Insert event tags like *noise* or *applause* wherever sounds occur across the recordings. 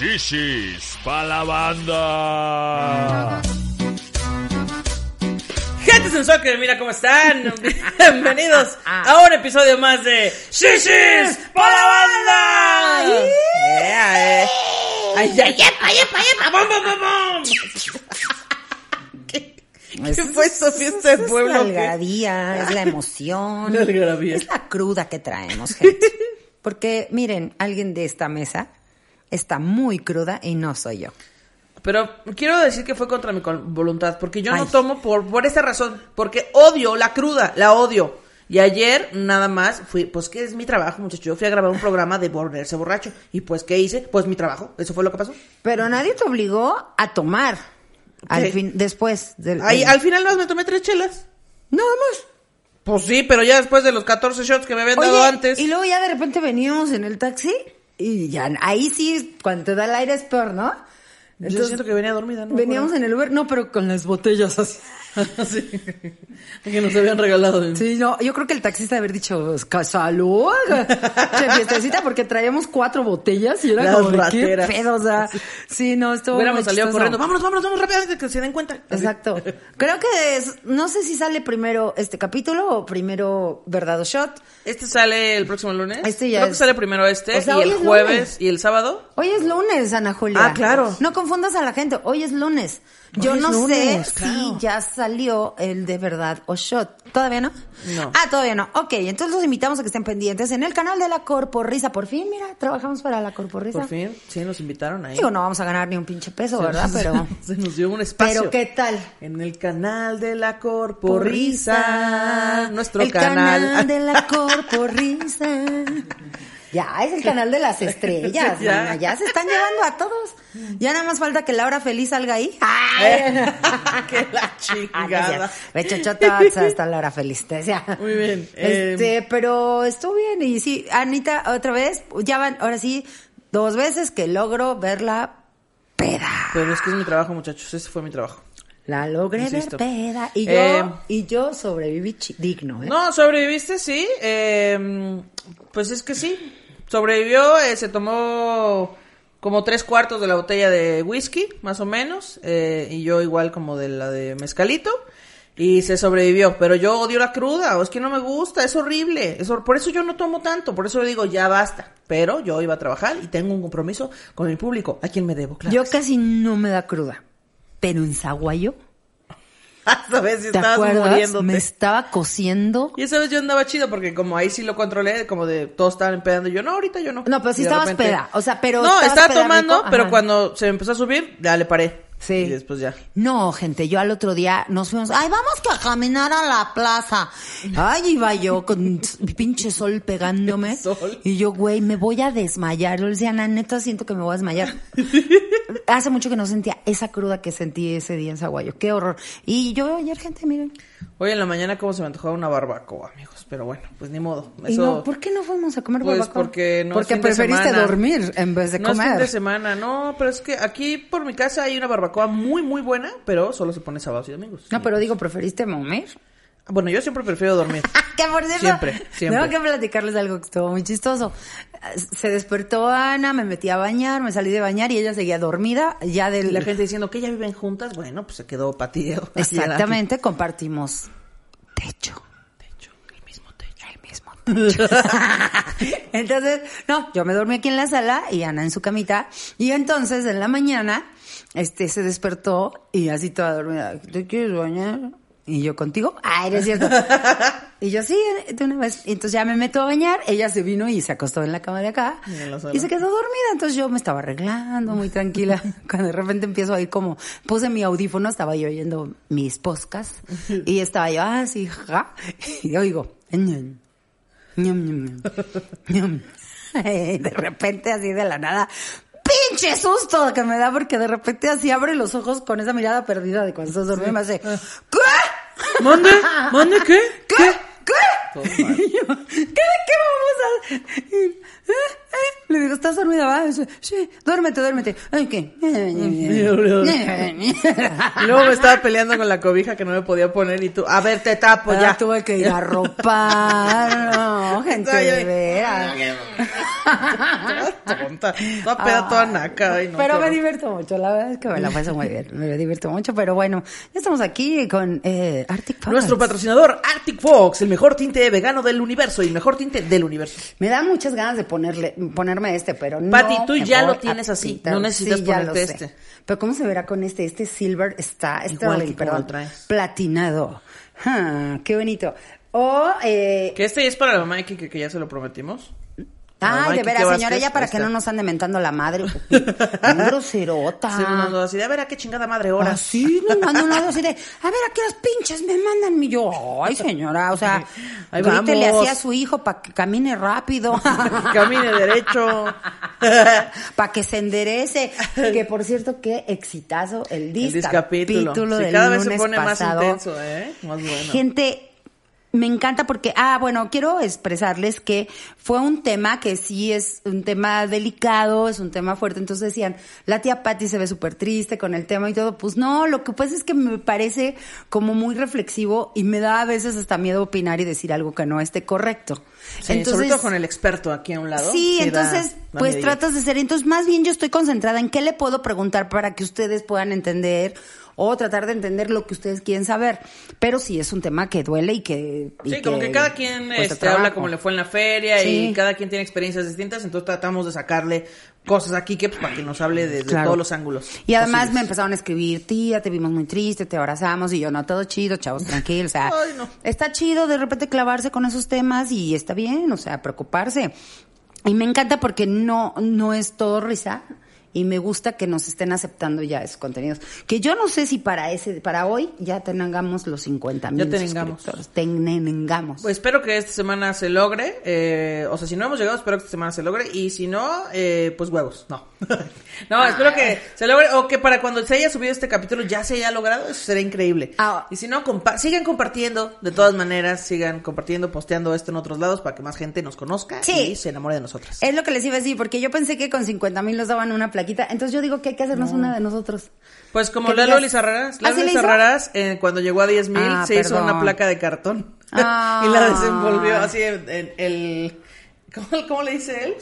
Shishis pa' la banda. Gente sensual que mira cómo están. *laughs* Bienvenidos a un episodio más de Shishis para la banda. Yeah, eh. Ay, ay, yepa, yepa, yepa, bom, bom, bom, bom. ¿Qué, qué fue esa fiesta de pueblo? Es la algarabía, es la *laughs* emoción. La algarabía. Es la cruda que traemos, gente. Porque, miren, alguien de esta mesa está muy cruda y no soy yo. Pero quiero decir que fue contra mi voluntad, porque yo no Ay. tomo por, por esa razón, porque odio la cruda, la odio. Y ayer nada más fui, pues que es mi trabajo, muchacho. Yo fui a grabar un programa de volverse borracho. Y pues, ¿qué hice? Pues mi trabajo. Eso fue lo que pasó. Pero nadie te obligó a tomar. Al fin, después del. Del- al final más me tomé tres chelas. Nada más. Pues sí, pero ya después de los 14 shots que me habían dado antes. Y luego ya de repente veníamos en el taxi y ya, ahí sí, cuando te da el aire es peor, ¿no? Yo siento que venía dormida, ¿no? Veníamos en el Uber, no, pero con las botellas así. *laughs* sí. que nos habían regalado. Sí, no, yo creo que el taxista haber dicho, "Ca- salud, che, fiestecita, porque traíamos cuatro botellas y era Las como qué pedo, o sea, sí, no, estuvo Hubiéramos salido corriendo. Vámonos, vámonos, vámonos rápidamente que se den cuenta. Así. Exacto. Creo que es, no sé si sale primero este capítulo o primero Verdad o Shot. Este sale el próximo lunes. Este ya Creo que sale primero este O sea, y el es jueves lunes. y el sábado. Hoy es lunes, Ana Julia. Ah, claro. No confundas a la gente, hoy es lunes. Yo no lunes, sé claro. si ya salió el de verdad o shot. ¿Todavía no? No. Ah, todavía no. Ok, entonces los invitamos a que estén pendientes en el canal de la Corporrisa. Por fin, mira, trabajamos para la Corporrisa. Por fin, sí, nos invitaron ahí. Digo, no vamos a ganar ni un pinche peso, ¿verdad? *laughs* Pero, se nos dio un espacio. pero ¿qué tal? En el canal de la Corporrisa. Nuestro el canal. de la Corporrisa. *laughs* Ya, es el canal de las *laughs* estrellas, Ya. mana, ya se están llevando a todos. Ya nada más falta que Laura Feliz salga ahí. Eh, *laughs* que la Ah, chingada. cierto. Bechochota, está Laura Feliz, te decía. Muy bien, eh, Este, pero estuvo bien y sí, Anita, otra vez, ya van, ahora sí, dos veces que logro verla peda. Pero es que es mi trabajo, muchachos. Ese fue mi trabajo. La logré Insisto. ver peda. Y yo, Eh, y yo sobreviví digno, ¿eh? No, sobreviviste, sí. Eh, pues es que sí. Sobrevivió, eh, se tomó como tres cuartos de la botella de whisky, más o menos. eh, y yo igual como de la de mezcalito. Y se sobrevivió. Pero yo odio la cruda. O es que no me gusta, es horrible. Es hor- por eso yo no tomo tanto. Por eso digo, ya basta. Pero yo iba a trabajar y tengo un compromiso con el público. ¿A quién me debo? Claro. Yo casi no me da cruda. Pero en Zaguayo, *laughs* Vez sí ¿te estabas acuerdas? muriéndote. Me estaba cociendo. Y esa vez yo andaba chido porque como ahí sí lo controlé, como de todos estaban empedando y yo, no, ahorita yo no. No, pero sí estabas peda, o sea, pero No, estaba tomando, rico, pero cuando se me empezó a subir, ya le paré. Sí. Y después ya. No, gente, yo al otro día nos fuimos, ay, vamos que a caminar a la plaza. Ay, iba yo con mi pinche sol pegándome. *laughs* Sol. Y yo, güey, me voy a desmayar. Yo le decía, Ana, neta, siento que me voy a desmayar. *laughs* Hace mucho que no sentía esa cruda que sentí ese día en Zaguayo. Qué horror. Y yo ayer, gente, miren. Hoy en la mañana como se me antojaba una barbacoa, amigos. Pero bueno, pues ni modo. Y no, ¿por qué no fuimos a comer Pues barbacoa? porque no es Porque fin de preferiste semana. dormir en vez de no es fin comer. de semana, no, pero es que aquí por mi casa hay una barbacoa muy, muy buena, pero solo se pone sábados y domingos. No, pero digo, ¿preferiste dormir? Bueno, yo siempre prefiero dormir. *laughs* Que por cierto, Siempre, siempre. Tengo que platicarles algo que estuvo muy chistoso. Se despertó Ana, me metí a bañar, me salí de bañar y ella seguía dormida. Ya del. la gente diciendo que ya viven juntas, bueno, pues se quedó patio. *laughs* Exactamente, compartimos techo. Techo, el mismo techo. El mismo techo. *laughs* entonces, no, yo me dormí aquí en la sala y Ana en su camita. Y entonces, en la mañana, este se despertó y así toda dormida. ¿Te quieres bañar? Y yo contigo, ay, no es cierto. *laughs* y yo sí, de una vez. Y entonces ya me meto a bañar, ella se vino y se acostó en la cama de acá. Y. Y se quedó dormida, entonces yo me estaba arreglando muy tranquila. *laughs* Cuando de repente empiezo a ir como, puse mi audífono, estaba yo oyendo mis podcasts. y estaba yo así, ja. Y oigo, ñam, ñam, ñam, ñam. *laughs* de repente así de la nada, pinche susto que me da porque de repente así abre los ojos con esa mirada perdida de cuando estás dormido y me hace, ¿qué? ¿Mande? ¿Mande qué? ¿Qué? ¿Qué? ¿Qué de *laughs* qué vamos a. Le digo, ¿estás dormida? va? Sí, duérmete, duérmete. Ay, ¿qué? Y *laughs* luego me estaba peleando con la cobija que no me podía poner y tú, a ver, te tapo Ya ya. tuve que ir a ropar. *laughs* No, gente Ay, de veras. *laughs* Tonta, toda peda, toda naca. ay, no, pero me divierto mucho, la verdad es que me la paso muy bien, me divierto mucho, pero bueno, ya estamos aquí con eh, Arctic Fox. Nuestro patrocinador Arctic Fox, el mejor tinte vegano del universo y el mejor tinte del universo. Me da muchas ganas de ponerle, ponerme este, pero no. Pati, tú ya lo tienes así, pintar. no necesitas Sí, ponerte este. Pero ¿cómo se verá con este? Este silver está, Igual perdón, traes. platinado. Ah, qué bonito. O, eh, Que este es para la mamá de Kike, que ya se lo prometimos. Ay, de veras, señora, ya para que no nos ande mentando la madre. *laughs* Groserota. Se me mandó así de, a ver, ¿a qué chingada madre ahora? Así, nos mandó un audio así de, a ver, ¿a qué las pinches me mandan? Y yo, ay, señora, o sea, *laughs* Ahí grítele vamos. así a su hijo para que camine rápido. *laughs* Camine derecho. para que se enderece. Que por cierto, qué exitazo el El discapítulo, discapítulo. Sí, del cada vez se lunes pone pasado. más intenso, ¿eh? Más bueno. Gente, me encanta porque, ah, bueno, quiero expresarles que fue un tema que sí es un tema delicado, es un tema fuerte. Entonces decían, la tía Patty se ve súper triste con el tema y todo. Pues no, lo que pasa es que me parece como muy reflexivo y me da a veces hasta miedo opinar y decir algo que no esté correcto. Sí, sobre todo con el experto aquí a un lado. Sí, entonces, da pues tratas de ser. Entonces, más bien yo estoy concentrada en qué le puedo preguntar para que ustedes puedan entender o tratar de entender lo que ustedes quieren saber. Pero sí es un tema que duele y que. y Sí, como que cada quien este, habla como le fue en la feria Sí. y cada quien tiene experiencias distintas, entonces tratamos de sacarle cosas aquí que pues, para que nos hable desde Claro. todos los ángulos. Y además posibles. me empezaron a escribir, tía, te vimos muy triste, te abrazamos, y yo, no, todo chido, chavos, tranquilos, o sea, *laughs* Ay, no. está chido de repente clavarse con esos temas y está bien, o sea, preocuparse. Y me encanta porque no, no es todo risa. Y me gusta que nos estén aceptando ya esos contenidos. Que yo no sé si para ese, para hoy ya tengamos los 50 mil Ya tengamos. Pues espero que esta semana se logre. eh, o sea, si no hemos llegado, espero que esta semana se logre. Y si no, eh, pues huevos. No. *laughs* no, espero que se logre. O que para cuando se haya subido este capítulo ya se haya logrado. Eso sería increíble. Ah. Y si no, compa- sigan compartiendo. De todas maneras, sigan compartiendo, posteando esto en otros lados para que más gente nos conozca Sí. y se enamore de nosotras. Es lo que les iba a decir, porque yo pensé que con 50 mil nos daban una Entonces yo digo que hay que hacernos una de nosotros. Pues como Lalo digas- Lizarraras, ¿Ah, Lalo sí? Lizarraras, eh, cuando llegó a 10 mil, Ah, se hizo una placa de cartón. Ah. *laughs* y la desenvolvió así en, en el... ¿cómo, cómo le dice él?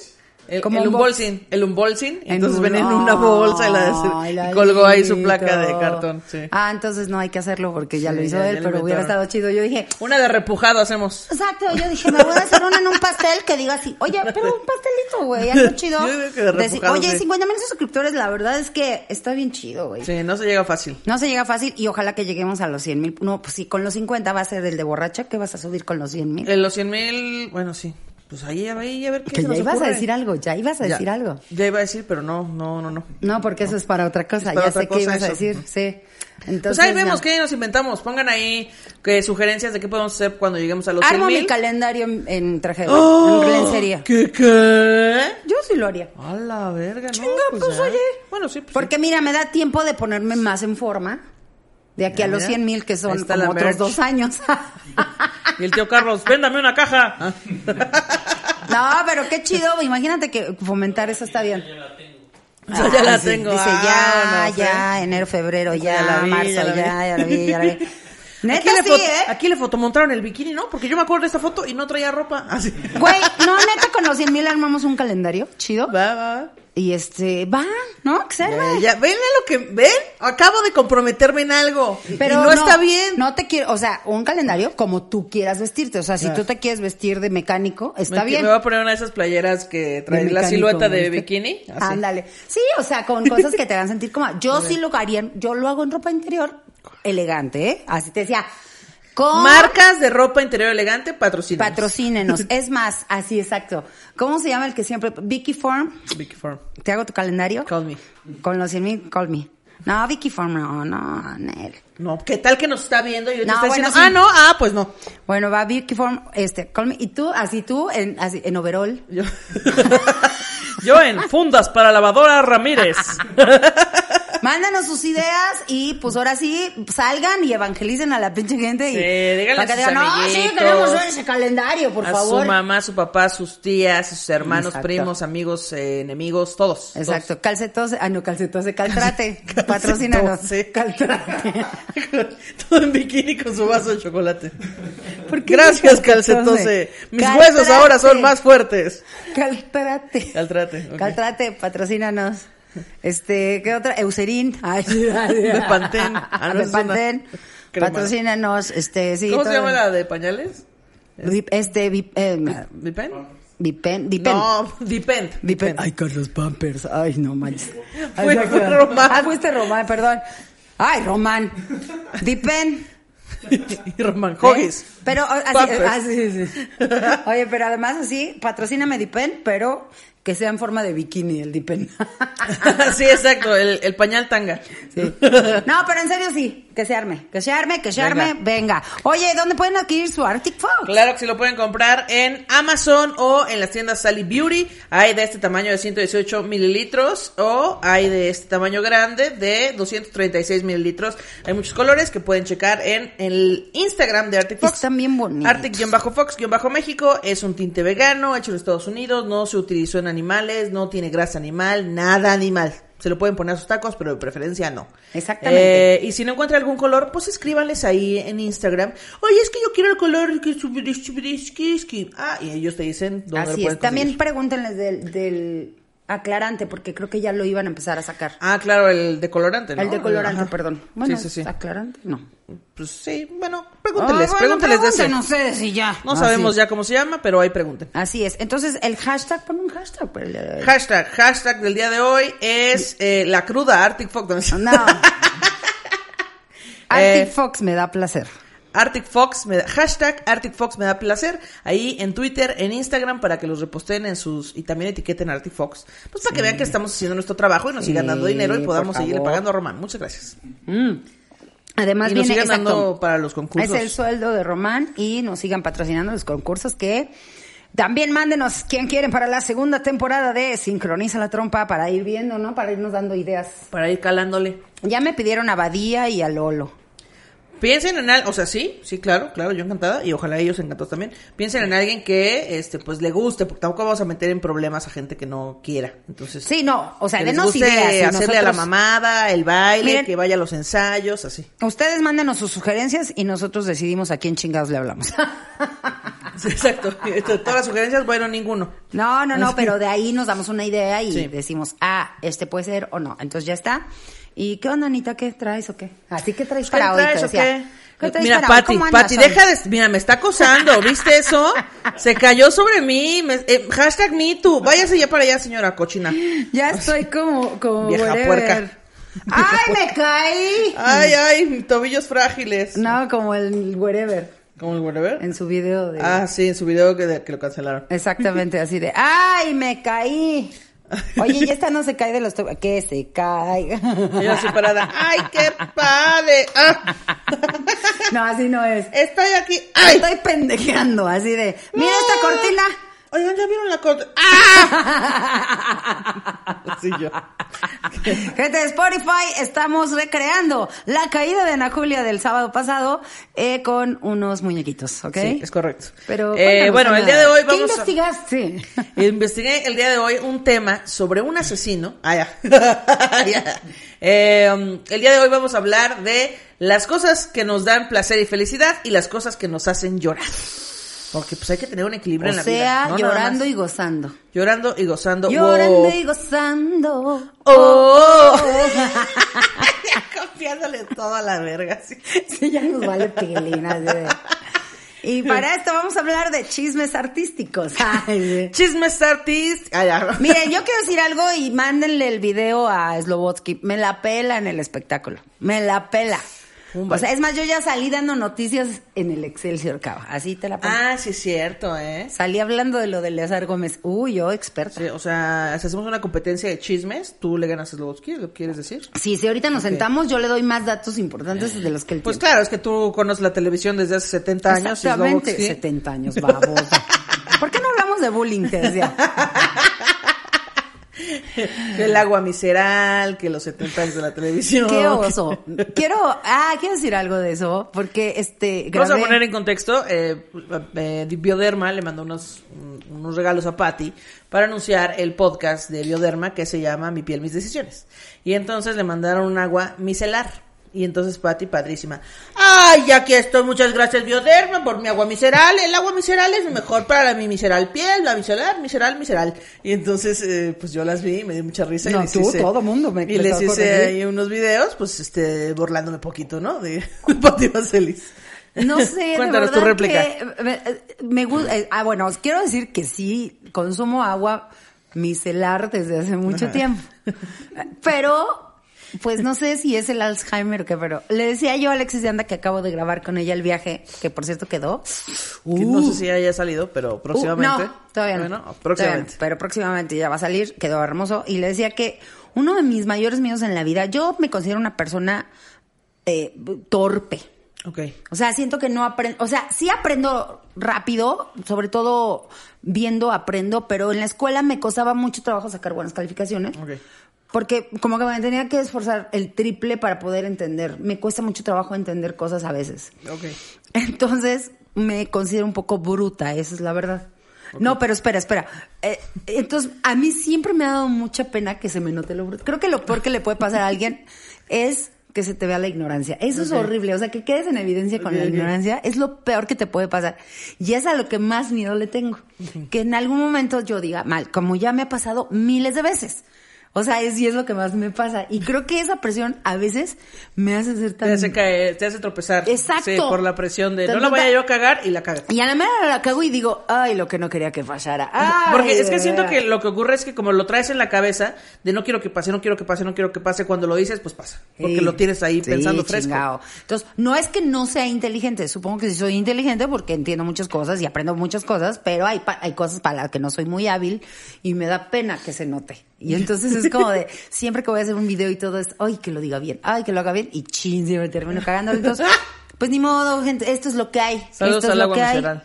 El, Como el un unbolsing, el unbolsing, En entonces un- venía en una bolsa y, la y colgó ahí su placa de cartón, sí. Ah, entonces no hay que hacerlo porque ya Sí, lo hizo ya- él, pero hubiera estado chido. Yo dije, Una de repujado hacemos. exacto, yo dije, me voy a hacer una en un pastel que diga así, oye, pero un pastelito, güey, algo *laughs* chido. Yo de oye, sí. 50 mil suscriptores, la verdad es que está bien chido, güey. Sí, no se llega fácil. No se llega fácil y ojalá que lleguemos a los 100 mil. No, pues sí, con los 50 va a ser el de borracha, ¿qué vas a subir con los 100 mil? En los 100 mil, bueno, sí. Pues ahí, ahí, a ver qué Que se ya nos ibas a ocurre. decir algo, ya ibas a Ya. decir algo. Ya iba a decir, pero no, no, no, no. No, porque eso es para otra cosa, para ya otra sé qué ibas a eso. decir, sí. Entonces, Pues ahí vemos no. qué nos inventamos. Pongan ahí que sugerencias de qué podemos hacer cuando lleguemos a los Armo 100 mi calendario en, en traje de ¡Oh! en lencería. ¿Qué, qué? Yo sí lo haría. A la verga, ¿no? Chinga, pues, ya. oye. Bueno, sí, pues Porque mira, me da tiempo de ponerme más en forma. De aquí Ya, a los mira. 100 mil, que son como otros dos años. *laughs* Y el tío Carlos, véndame una caja. *laughs* no, pero qué chido. Imagínate que fomentar eso está bien. Yo *laughs* ya la sí. tengo. Dice Ah, ya, no sé. ya, enero, febrero, ya, Ya la vi, marzo, ya ya, la vi. ya la vi, ya la vi. Neta Aquí le, sí, ¿eh? aquí le fotomontaron el bikini, ¿no? Porque yo me acuerdo de esta foto y no traía ropa. Así. Güey, no, neta, con los 100 mil armamos un calendario, chido. Va, va. Y este, va, ¿no? Arme. Ya, ya, ven a lo que ven. Acabo de comprometerme en algo. Pero y no, está bien. No te quiero, o sea, un calendario como tú quieras vestirte. O sea, si tú te quieres vestir de mecánico, está me, bien. me voy a poner una de esas playeras que trae la silueta de ¿viste? bikini. así. Ándale. Sí, o sea, con cosas que te hagan sentir como. Yo *laughs* sí lo haría, yo lo hago en ropa interior elegante, ¿eh? Así te decía. Con Marcas de ropa interior elegante, patrocina. patrocínenos. *laughs* es más, así exacto. ¿Cómo se llama el que siempre? Vicky Form. Vicky Form. ¿Te hago tu calendario? Call me. Con los 100 mil, call me. No, Vicky Form, no, no, Nel. No, ¿qué tal que nos está viendo? Y No, está bueno, diciendo, sí. ah, no, ah, pues no. Bueno, va Vicky Form, este, call me. Y tú, así tú, en, así, en overall. Yo, *laughs* Yo en Fundas para Lavadora Ramírez. *laughs* Mándanos sus ideas y pues ahora sí, salgan y evangelicen a la pinche gente. Y, Sí, díganle para a que sus digan, no, sí, queremos ver ese calendario, por a favor. su mamá, su papá, sus tías, sus hermanos, Exacto. primos, amigos, eh, enemigos, todos. Exacto, calcetose, ah no, calcetose, caltrate, *laughs* patrocínanos. Calcetose. *laughs* Caltrate. todos. *laughs* Todo en bikini con su vaso de chocolate. ¿Por qué Gracias, dices calcetose. Mis Caltrate? huesos ahora son más fuertes. Caltrate. Caltrate. ok. Caltrate, patrocínanos. Este, ¿qué otra? Eucerin. Ay, *laughs* de Pantene. *laughs* Ah, no, de crema. Patrocínanos, este, sí. ¿Cómo se todo. llama la de pañales? Este, eh. Vipen, Vipen. No, *laughs* Depend. Vipen. Ay, Carlos Pampers. Ay, no manches. Fue- Román. Ah, fuiste Román, perdón. Ay, Román. Vipen. y Roman Hoggies. ¿Eh? Pero, así, Pampers. ah, sí, sí. *laughs* Oye, pero además así, patrocíname Dipen, pero que sea en forma de bikini el Dipen. *laughs* sí, exacto, el, el pañal tanga. Sí. No, pero en serio sí, que se arme, que se arme, que se arme, venga. Oye, ¿dónde pueden adquirir su Arctic Fox? Claro que sí lo pueden comprar en Amazon o en las tiendas Sally Beauty. Hay de este tamaño de 118 mililitros o hay de este tamaño grande de 236 mililitros. Hay muchos colores que pueden checar en el Instagram de Arctic Fox. Están bien bonitos. Arctic-Fox-México es un tinte vegano hecho en Estados Unidos, no se utilizó en animales, no tiene grasa animal, nada animal. Se lo pueden poner a sus tacos, pero de preferencia no. Exactamente. Eh, y si no encuentra algún color, pues escríbanles ahí en Instagram. Oye, es que yo quiero el color que subirish, subirish, kiski". Ah, y ellos te dicen dónde lo pueden es. También pregúntenles del, del aclarante, porque creo que ya lo iban a empezar a sacar. Ah, claro, el decolorante, ¿no? el decolorante, Ajá. perdón. Bueno, sí, sí, sí. aclarante, no. Pues sí, bueno, pregúntenles, Ah, bueno, pregúntenles de ese. pregunten ustedes y ya. No sabemos ya cómo se llama, pero ahí pregunten. Así es. Entonces, el hashtag, pon un hashtag por el día de hoy. Hashtag, hashtag del día de hoy es eh, la cruda Arctic Fox. No. *laughs* *laughs* Arctic Eh, Fox me da placer. Arctic Fox, me da- hashtag Arctic Fox me da placer, ahí en Twitter, en Instagram, para que los reposten en sus, y también etiqueten a Arctic Fox, pues para que vean que estamos haciendo nuestro trabajo y nos Sí, sigan dando dinero y podamos seguirle pagando a Román. Muchas gracias. Mm. Además y nos viene sigan dando para los concursos. Es el sueldo de Román y nos sigan patrocinando los concursos que también mándenos quién quieren para la segunda temporada de Sincroniza la Trompa para ir viendo, ¿no? Para irnos dando ideas. Para ir calándole. Ya me pidieron a Badía y a Lolo. Piensen en algo, o sea, sí, sí, claro, claro, yo encantada y ojalá ellos encantados también. Piensen en alguien que, este, pues le guste, porque tampoco vamos a meter en problemas a gente que no quiera. Entonces, Sí, no, o sea, denos ideas. y hacerle a la mamada, el baile, Miren. que vaya a los ensayos, así. Ustedes mándenos sus sugerencias y nosotros decidimos a quién chingados le hablamos. *laughs* Sí, exacto. *laughs* Todas las sugerencias, bueno, ninguno. No, no, no, pero de ahí nos damos una idea y Sí. decimos, ah, este puede ser o no. Entonces ya está. ¿Y qué onda, Anita? ¿Qué traes o qué? ¿Así qué traes ¿Qué para hoy? traes qué? ¿Qué traes Mira, para? Pati, deja de... Mira, me está acosando, ¿viste eso? Se cayó sobre mí. me- eh, hashtag me too. Váyase ya para allá, señora cochina. Ya estoy como, como Vieja whatever. puerca. ¡Ay, me caí! Ay, ay, tobillos frágiles. No, como el wherever ¿Cómo el whatever? en su video de... Ah, sí, en su video que, de- que lo cancelaron. Exactamente, así de, ¡ay, me caí! *laughs* Oye, y esta no se cae de los... Que se caiga. Así parada. ¡Ay, qué padre! ¡Ah! *laughs* No, así no es. Estoy aquí. ¡Ay! Estoy pendejeando, así de, mira esta cortina. Oigan, ¿ya vieron la corte? ¡Ah! *laughs* *laughs* Sí, yo. Gente de Spotify, estamos recreando la caída de Ana Julia del sábado pasado eh, con unos muñequitos, ¿ok? Sí, es correcto. Pero Eh, bueno, el día de hoy ¿Qué vamos a... investigaste? *laughs* Investigué el día de hoy un tema sobre un asesino. Ah, ya. Ya. Eh, el día de hoy vamos a hablar de las cosas que nos dan placer y felicidad y las cosas que nos hacen llorar. Porque pues hay que tener un equilibrio O en la sea, vida. no nada llorando y gozando. Llorando y gozando. Llorando Wow. y gozando. ¡Oh! *laughs* Confiándole todo a la verga. sí. Sí, ya nos vale de- Y para esto vamos a hablar de chismes artísticos. *laughs* Ay. Chismes artist. Ah. *laughs* Miren, yo quiero decir algo y mándenle el video a Slobotsky. Me la pela en el espectáculo. Me la pela. O sea, es más, yo ya salí dando noticias en el Excelsior Cava. Así te la pongo. Ah, sí es cierto, ¿eh? Salí hablando de lo de Eleazar Gómez. Uy, yo experta. Sí, o sea, si hacemos una competencia de chismes, tú le ganas a Slobodsky, ¿lo quieres decir? Sí, si ahorita nos sentamos, yo le doy más datos importantes de los que él Pues tiene. claro, es que tú conoces la televisión desde hace 70 años. y Exactamente. Slobodsky- 70 años, baboso. ¿Por qué no hablamos de bullying? Te decía. *laughs* que el agua miseral, que los 70 años de la televisión. Qué oso. Quiero, ah, quiero decir algo de eso, porque este. Vamos a grabé- poner en contexto, eh, eh, Bioderma le mandó unos, unos regalos a Patty para anunciar el podcast de Bioderma que se llama Mi piel, mis decisiones. Y entonces le mandaron un agua micelar. Y entonces Patty, padrísima. Ay, ya que estoy, muchas gracias Bioderma por mi agua miceral. El agua miceral es mejor para mi miseral piel, la micelar, miceral, miceral. Y entonces, eh, pues yo las vi y me dio mucha risa. No, y les tú, hice- todo mundo me Y les hice ahí unos videos, pues, este, burlándome poquito, ¿no? De *laughs* Patty Vaselis. No sé, de Cuéntanos tu verdad réplica. que me, me gusta. ah, bueno, os quiero decir que sí consumo agua micelar desde hace mucho tiempo. Pero, pues no sé si es el Alzheimer o qué, pero le decía yo a Alexis de Anda que acabo de grabar con ella el viaje, que por cierto quedó. Que no sé si haya salido, pero próximamente. Uh, no, todavía no. Bueno, Todavía próximamente. no, pero próximamente ya va a salir, quedó hermoso. Y le decía que uno de mis mayores miedos en la vida, yo me considero una persona eh, torpe. Ok. O sea, siento que no aprendo, o sea, sí aprendo rápido, sobre todo viendo aprendo, pero en la escuela me costaba mucho trabajo sacar buenas calificaciones. Ok. Porque como que me tenía que esforzar el triple para poder entender. Me cuesta mucho trabajo entender cosas a veces. Ok. Entonces me considero un poco bruta, esa es la verdad. No, pero espera, espera. Eh, entonces, a mí siempre me ha dado mucha pena que se me note lo bruto. Creo que lo peor que le puede pasar a alguien es que se te vea la ignorancia. Eso es horrible. O sea, que quedes en evidencia con la ignorancia es lo peor que te puede pasar. Y es a lo que más miedo le tengo. Que en algún momento yo diga, mal, como ya me ha pasado miles de veces. O sea, es, y es lo que más me pasa. Y creo que esa presión a veces me hace ser tan... Te hace caer, te hace tropezar. Exacto. Sí, por la presión de no la voy a nota- yo a cagar y la caga. Y a la mera la cago y digo, ay, lo que no quería que pasara. Ay, Porque es que siento que lo que ocurre es que como lo traes en la cabeza, de no quiero que pase, no quiero que pase, no quiero que pase, cuando lo dices, pues pasa. Porque Sí. lo tienes ahí Sí, pensando fresco. chingao. Entonces, no es que no sea inteligente, supongo que sí soy inteligente porque entiendo muchas cosas y aprendo muchas cosas, pero hay, pa- hay cosas para las que no soy muy hábil y me da pena que se note. Y entonces es como de, siempre que voy a hacer un video y todo es, ay, que lo diga bien, ay, que lo haga bien, y chin, siempre termino cagando. Entonces, pues ni modo, gente, esto es lo que hay. Saludos esto es al lo agua que hay. visceral.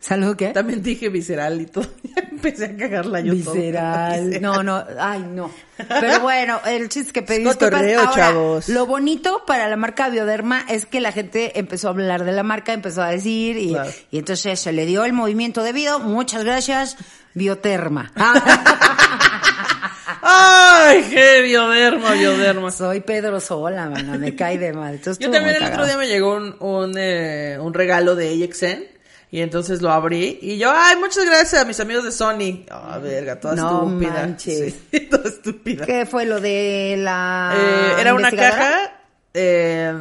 ¿Salud qué? También dije visceral y todo. *laughs* Ya empecé a cagarla yo todo. Visceral. *laughs* No, no, ay, no. Pero bueno, el chiste es que pedí disculpas. Ahora, chavos. Lo bonito para la marca Bioderma es que la gente empezó a hablar de la marca, empezó a decir, y, Claro. y entonces se le dio el movimiento debido. Muchas gracias, Bioterma. *laughs* ¡Ay, qué bioderma, bioderma! Soy Pedro Sola, mana, me cae de mal. Entonces, Yo también el otro día me llegó un, un, eh, un regalo de AXN y entonces lo abrí y yo, ay, muchas gracias a mis amigos de Sony. Ah, verga, toda No estúpida. manches. *laughs* Sí, toda estúpida. ¿Qué fue lo de la Eh, era una caja, eh,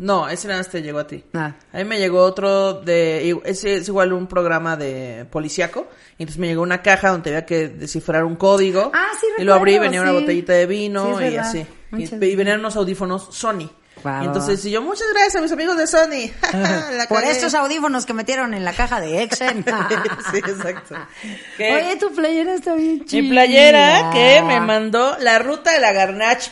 no, ese nada más te llegó a ti. Ah. A mí me llegó otro de, ese es igual un programa de policíaco, y entonces me llegó una caja donde había que descifrar un código. Ah, sí, Y lo abrí, recuerdo, venía una botellita de vino Sí, y así. Y, Muchas y venían unos audífonos Sony. Y entonces y yo, muchas gracias a mis amigos de Sony. *laughs* La *laughs* Por estos audífonos que metieron en la caja de Exen. *laughs* sí, exacto. Oye, tu playera está bien chida. mi playera que me mandó la ruta de la Garnach.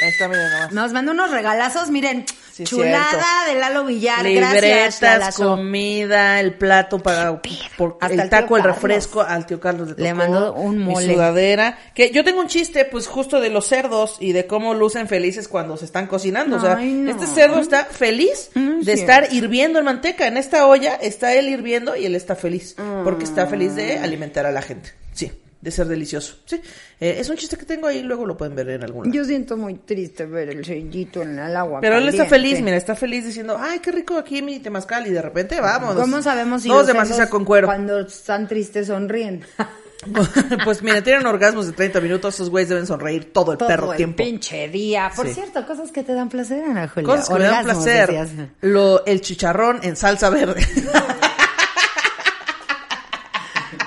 Miren nomás. Nos mandó unos regalazos, miren. Sí, chulada cierto. de Lalo Villar. Gracias, Libretas, Lalazo. comida, el plato para por, Hasta el taco, el refresco al tío Carlos le, Le tocó, mandó un mi mole. sudadera, que yo tengo un chiste pues justo de los cerdos y de cómo lucen felices cuando se están cocinando, o sea, no. este cerdo está feliz de estar hirviendo en manteca, en esta olla está él hirviendo y él está feliz, porque está feliz de alimentar a la gente. Sí, de ser delicioso. Sí. Eh, es un chiste que tengo ahí, luego lo pueden ver en algún lado. Yo siento muy triste ver el sellito en el agua. Pero él está feliz, mira, está feliz diciendo, ay, qué rico aquí mi temazcal, y de repente, vamos. ¿Cómo sabemos si los de maciza con cuero. cuando están tristes sonríen? *laughs* pues mira, tienen orgasmos de 30 minutos, esos güeyes deben sonreír todo el Todo perro el tiempo. pinche día. Por Sí. cierto, cosas que te dan placer, Ana Julia. Cosas que me dan placer. Lo, el chicharrón en salsa verde. *laughs*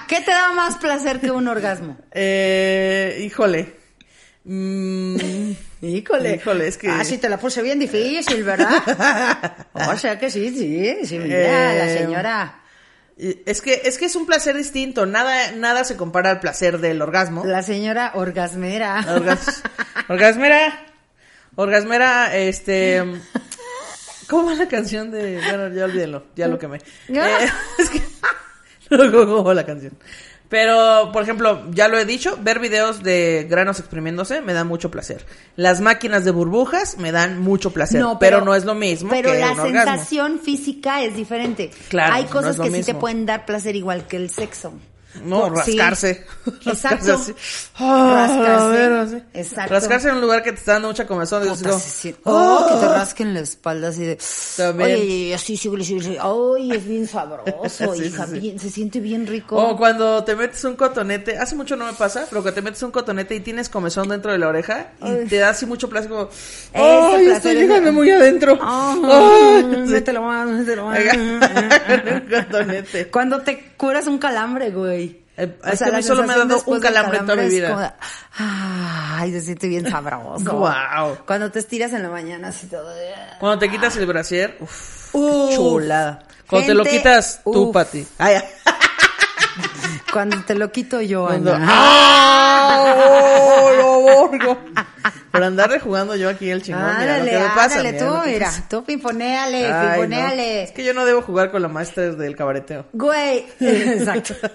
¿Qué te da más placer que un orgasmo? eh, híjole. Mm, *laughs* Híjole. Híjole, es que- Ah, sí, te la puse bien difícil, ¿verdad? *laughs* o sea que sí, sí. Sí, mira, la Eh, señora. es que, es que es un placer distinto. Nada, nada se compara al placer del orgasmo. La señora orgasmera. Orgas- orgasmera. Orgasmera, este. *laughs* ¿Cómo va la canción de.? Bueno, ya olvídenlo, ya lo quemé. Eh, es que. No, ¿cómo va la canción? Pero, por ejemplo, ya lo he dicho, ver videos de granos exprimiéndose me da mucho placer. Las máquinas de burbujas me dan mucho placer, pero, no es lo mismo Pero que la un orgasmo. sensación física es diferente. Claro, Hay no cosas que sí te pueden dar placer igual que el sexo. No, Por- sí. rascarse. Exacto. *laughs* Rascarse. Ah, Rascarse. ver, así. Exacto. Rascarse en un lugar que te está dando mucha comezón. Puta, oh, que te ah. rasquen la espalda así de. También. Oye, así, sí, sí, sí. Ay, es bien sabroso, *laughs* hija. bien- se siente bien rico. O cuando te metes un cotonete, hace mucho no me pasa, pero cuando te metes un cotonete y tienes comezón dentro de la oreja y Ay. te da así mucho placer como, ¡ay, placer estoy es- llegando muy adentro! ¡Ay! mételo más, mételo más. *laughs* un cotonete. Cuando te curas un calambre, güey. Eh, es que a mí solo me ha dado un calambre en toda mi vida. como Ay, se siente bien sabroso. Guau. Cuando te estiras en la mañana así todo. Cuando te quitas el brasier, uff, Uf. chulada. Cuando te lo Gente, quitas tú, uf. Pati. Ay, *laughs* Cuando te lo quito yo, cuando... Ana. ¡Ah! ¡Lo borgo! Por andarle jugando yo aquí el chingón, mira lo Ándale, que me pasa. ándale, mira tú, mira. pasa. Tú pimponéale, Ay, no. pimponéale. Es que yo no debo jugar con la maestra del cabareteo. Güey, *laughs* exacto. *laughs*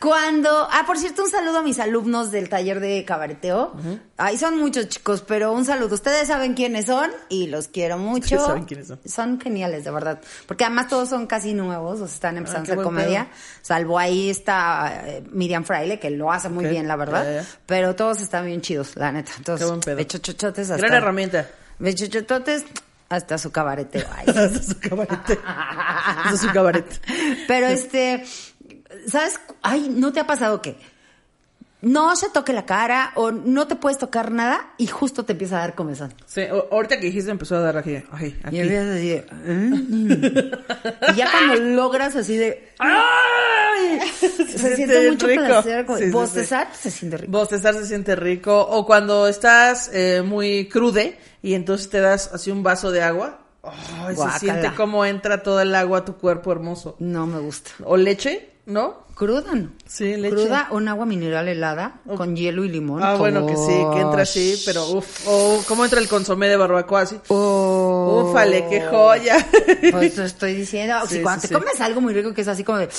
Cuando, ah, por cierto, un saludo a mis alumnos del taller de cabareteo. Ahí son muchos chicos, pero un saludo. Ustedes saben quiénes son y los quiero mucho. Ustedes saben quiénes son. Son geniales, de verdad. Porque además todos son casi nuevos, o sea, están empezando Ah, a hacer comedia. pedo. Salvo ahí está eh, Miriam Fraile, que lo hace muy bien, la verdad. Pero todos están bien chidos, la neta. Entonces, Qué buen pedo. bechochochotes hasta... Gran herramienta. Bechochochotes hasta su cabareteo. *laughs* Ay. Hasta su cabaret. Hasta su cabaret. *laughs* Pero este, ¿sabes? Ay, ¿no te ha pasado que no se toque la cara o no te puedes tocar nada y justo te empieza a dar comezón? Sí, ahorita que dijiste empezó a dar aquí. Ay, aquí. Y empiezas así de, ¿eh? Y ya cuando *laughs* logras así de, ¡ay! *laughs* Se, siente mucho rico. placer. Sí, sí, bostezar, se siente rico. Bostezar se siente rico. O cuando estás eh, muy crude y entonces te das así un vaso de agua. Se siente cómo entra todo el agua a tu cuerpo hermoso. No me gusta. O leche, ¿no? Cruda, ¿no? Sí, leche. Cruda, un agua mineral helada con hielo y limón. Ah, bueno, que sí, que entra así, pero uff. O cómo entra el consomé de barbacoa así. Oh. Ufale, qué joya. Pues te estoy diciendo, *laughs* Sí, si cuando sí, te sí. comes algo muy rico que es así como de,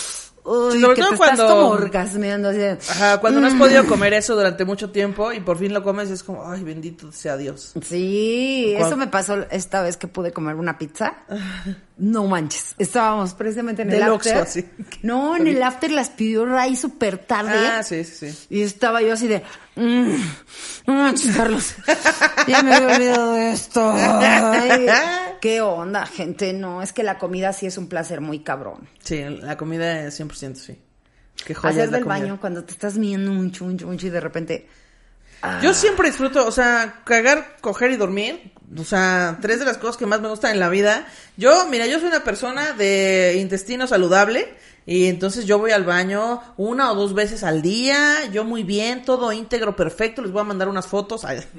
uy, sobre que todo te cuando- estás como orgasmeando así de, Ajá, cuando no has podido comer eso durante mucho tiempo y por fin lo comes es como, ay, bendito sea Dios. Sí, eso me pasó esta vez que pude comer una pizza. *laughs* No manches, estábamos precisamente en el after. No, *laughs* en el after las pidió Ray súper tarde. Ah, sí, sí, sí. Y estaba yo así de, mmm, no manches, Carlos, ya me había olvidado de esto. *laughs* Ay, ¿Qué onda, gente? No, es que la comida sí es un placer muy cabrón. Sí, la comida es 100%, sí. Qué joya Hacer es la del comida. baño cuando te estás miendo mucho, mucho, mucho y de repente... ah, Yo siempre disfruto, o sea, cagar, coger y dormir. O sea, tres de las cosas que más me gustan en la vida. Yo, mira, yo soy una persona de intestino saludable. Y entonces yo voy al baño una o dos veces al día. Yo muy bien, todo íntegro, perfecto. Les voy a mandar unas fotos. Ay, *laughs*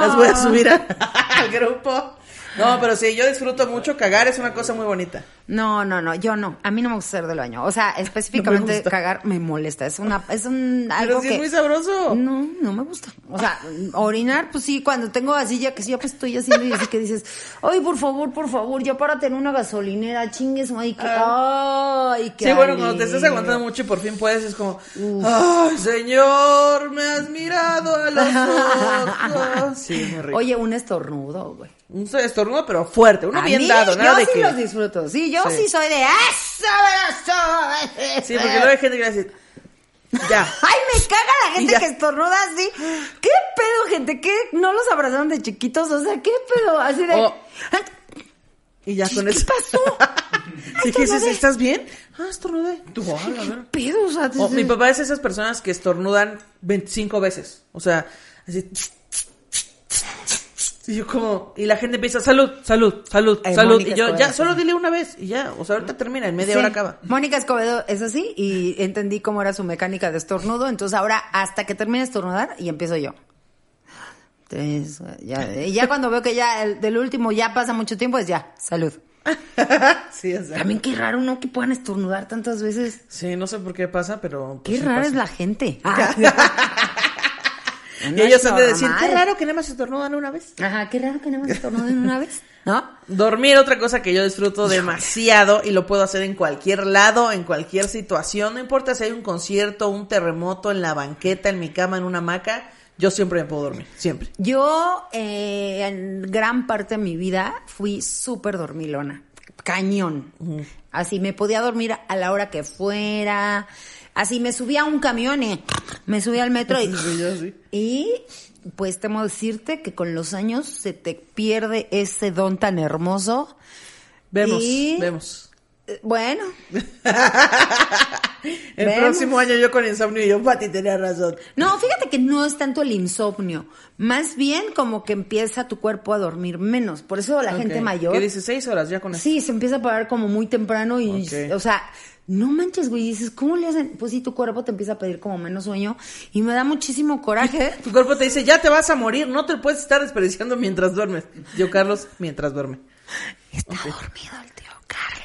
Las voy a subir a- *laughs* al grupo. No, pero sí, yo disfruto mucho. Cagar es una cosa muy bonita. No, no, no, yo no. A mí no me gusta hacer del baño. O sea, específicamente *laughs* gusta. cagar me molesta. Es una, es un Pero algo sí que es muy sabroso. no, no me gusta. O sea, orinar, pues sí, cuando tengo así ya que sí, ya pues estoy haciendo y así que dices, ay, por favor, por favor, ya párate en una gasolinera, chingues, ay, que, ay, qué Ah. Sí, bueno, cuando te estás aguantando mucho y por fin puedes, es como, ay, señor, me has mirado a los *laughs* ojos. Sí, muy rico. Oye, un estornudo, güey. Un estornudo, pero fuerte, uno A bien mí, dado, nada yo de sí que... los disfruto. Sí, yo sí, Sí. soy de eso, eso. Sí, porque luego hay gente que va a decir, ya. *laughs* Ay, me caga la gente Ya. que estornuda así. ¿Qué pedo, gente? ¿Qué? ¿No los abrazaron de chiquitos? O sea, ¿qué pedo? Así de... O- Y ya con ¿Qué eso. pasó? *laughs* Sí, que dices. ¿estás bien? Ah, estornudé. Tú, "Ala, a ver. pedo? O sea, O, mi papá es esas personas que estornudan 25 veces. O sea, así. Y yo como, y la gente empieza, salud, salud, salud, Ay, salud. Mónica Y yo, Escobedo, ya, sí. solo dile una vez. Y ya, o sea, ahorita termina, en media Sí. hora acaba. Mónica Escobedo es así y entendí cómo era su mecánica de estornudo. Entonces ahora hasta que termine de estornudar y empiezo yo. Tres, ya, y ya cuando veo que ya el, del último ya pasa mucho tiempo, es ya, salud. *laughs* sí, o sea. También qué raro, ¿no? Que puedan estornudar tantas veces. Sí, no sé por qué pasa, pero. pues, Qué sí rara pasa. es la gente. Y *laughs* *laughs* No ellos han de decir, qué raro que nada más estornudan una vez. Ajá, qué raro que nada más estornuden una vez, ¿no? *laughs* Dormir, otra cosa que yo disfruto demasiado y lo puedo hacer en cualquier lado, en cualquier situación. No importa si hay un concierto, un terremoto, en la banqueta, en mi cama, en una hamaca. Yo siempre me puedo dormir, siempre. Yo, eh, en gran parte de mi vida, fui súper dormilona. Cañón. Así me podía dormir a la hora que fuera. Así me subía a un camión y me subía al metro y, *laughs* y pues temo decirte que con los años se te pierde ese don tan hermoso. Vemos, Y- vemos. Eh, Bueno, *laughs* El Vemos. próximo año yo con insomnio y yo, Pati, tenía razón. no, fíjate que no es tanto el insomnio, más bien como que empieza tu cuerpo a dormir menos. Por eso la gente mayor ¿Qué dice? Seis horas ya con eso. Sí, se empieza a parar como muy temprano y, o sea, no manches, güey, dices, ¿cómo le hacen? Pues sí, tu cuerpo te empieza a pedir como menos sueño y me da muchísimo coraje. *laughs* Tu cuerpo te dice, ya te vas a morir, no te puedes estar desperdiciando mientras duermes. Yo, Carlos, mientras duerme. Está dormido el tío Carlos.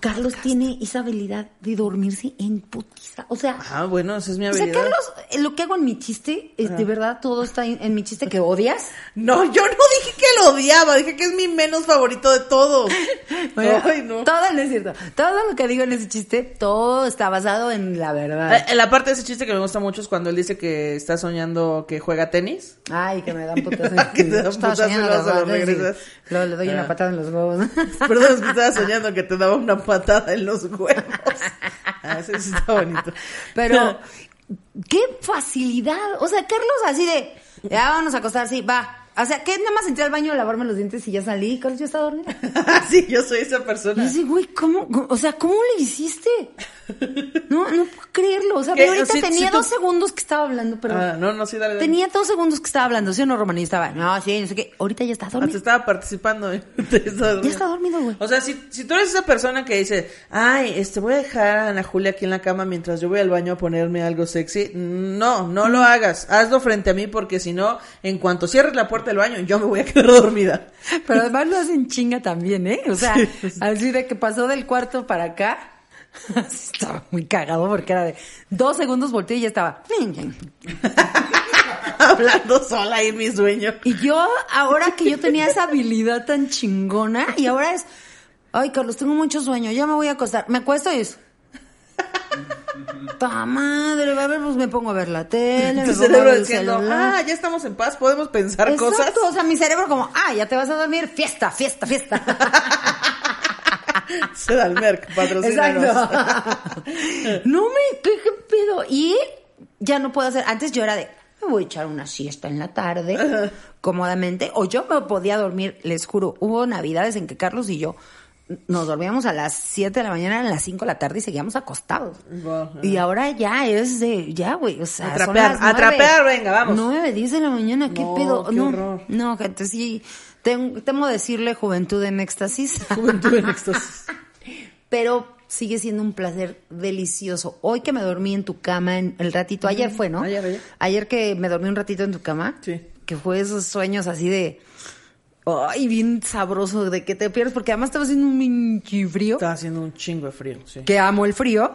Carlos tiene esa habilidad de dormirse en putiza. O sea, Ah, bueno, esa es mi o sea, habilidad. Carlos, eh, lo que hago en mi chiste, es de verdad todo está en, en mi chiste que odias. No, yo no dije que lo odiaba, dije que es mi menos favorito de todos. *laughs* Bueno, Ay, no. Todo no es cierto. Todo lo que digo en ese chiste, todo está basado en la verdad. Eh, La parte de ese chiste que me gusta mucho es cuando él dice que está soñando que juega tenis. Ay, que me dan *laughs* putas. Que te dan putazos y luego se lo regresas. Luego le doy una Ah. patada en los huevos. *laughs* Perdón, es que estaba soñando que te daba una patada en los huevos. Ah, sí está bonito. Pero, *laughs* qué facilidad. O sea, Carlos así de, ya vamos a acostar, sí, va. O sea, que nada más entré al baño a lavarme los dientes y ya salí. Carlos ya está dormido. *laughs* sí, yo soy esa Y persona. dice, güey, ¿cómo? O sea, ¿cómo le hiciste? *laughs* No, no puedo creerlo. O sea, ahorita tenía tú- dos segundos que estaba hablando, pero... Ah, no, no, sí, dale. dale. Tenía dos segundos que estaba hablando, ¿sí o no, Román? Y estaba, no, sí, no sé qué. Ahorita ya está Hasta dormido. estaba participando. ¿eh? *laughs* Ya está dormido, güey. O sea, si, si tú eres esa persona que dice, ay, este, voy a dejar a Ana Julia aquí en la cama mientras yo voy al baño a ponerme algo sexy, no, no lo hagas. Hazlo frente a mí porque si no, en cuanto cierres la puerta del baño, yo me voy a quedar dormida. Pero además lo hacen chinga también, ¿eh? O sea, *laughs* Sí. así de que pasó del cuarto para acá. *laughs* Estaba muy cagado porque era de dos segundos volteé y ya estaba. *laughs* Hablando sola en mi sueño. Y yo, ahora que yo tenía esa habilidad tan chingona, y ahora es, ay, Carlos, tengo mucho sueño, ya me voy a acostar. Me acuesto y es. ¡Ta madre! A ver, pues me pongo a ver la tele, me Tu pongo a cerebro ver el diciendo, celular. ah, ya estamos en paz, podemos pensar cosas. Exacto, o sea, mi cerebro como, ah, ya te vas a dormir, fiesta, fiesta, fiesta. *laughs* Se da el Merck, patrocínanos. Exacto. *laughs* no me, ¿qué, qué pedo? Y ya no puedo hacer, antes yo era de, me voy a echar una siesta en la tarde, cómodamente, o yo me podía dormir, les juro, hubo navidades en que Carlos y yo nos dormíamos a las 7 de la mañana, a las cinco de la tarde y seguíamos acostados. Wow. Y ahora ya es de, ya, güey, o sea, A son las a nueve. trapear, venga, vamos. 9, 10 de la mañana, ¿qué No, pedo? qué no, horror. no, gente, sí, tem- temo decirle juventud en éxtasis. *laughs* Juventud en éxtasis. pero sigue siendo un placer delicioso. Hoy que me dormí en tu cama en el ratito, ayer fue, ¿no? Ayer, ayer. que me dormí un ratito en tu cama. Sí. Que fue esos sueños así de... Ay, bien sabroso de que te pierdes, porque además estaba haciendo un pinche frío. Está haciendo un chingo de frío, sí. Que amo el frío,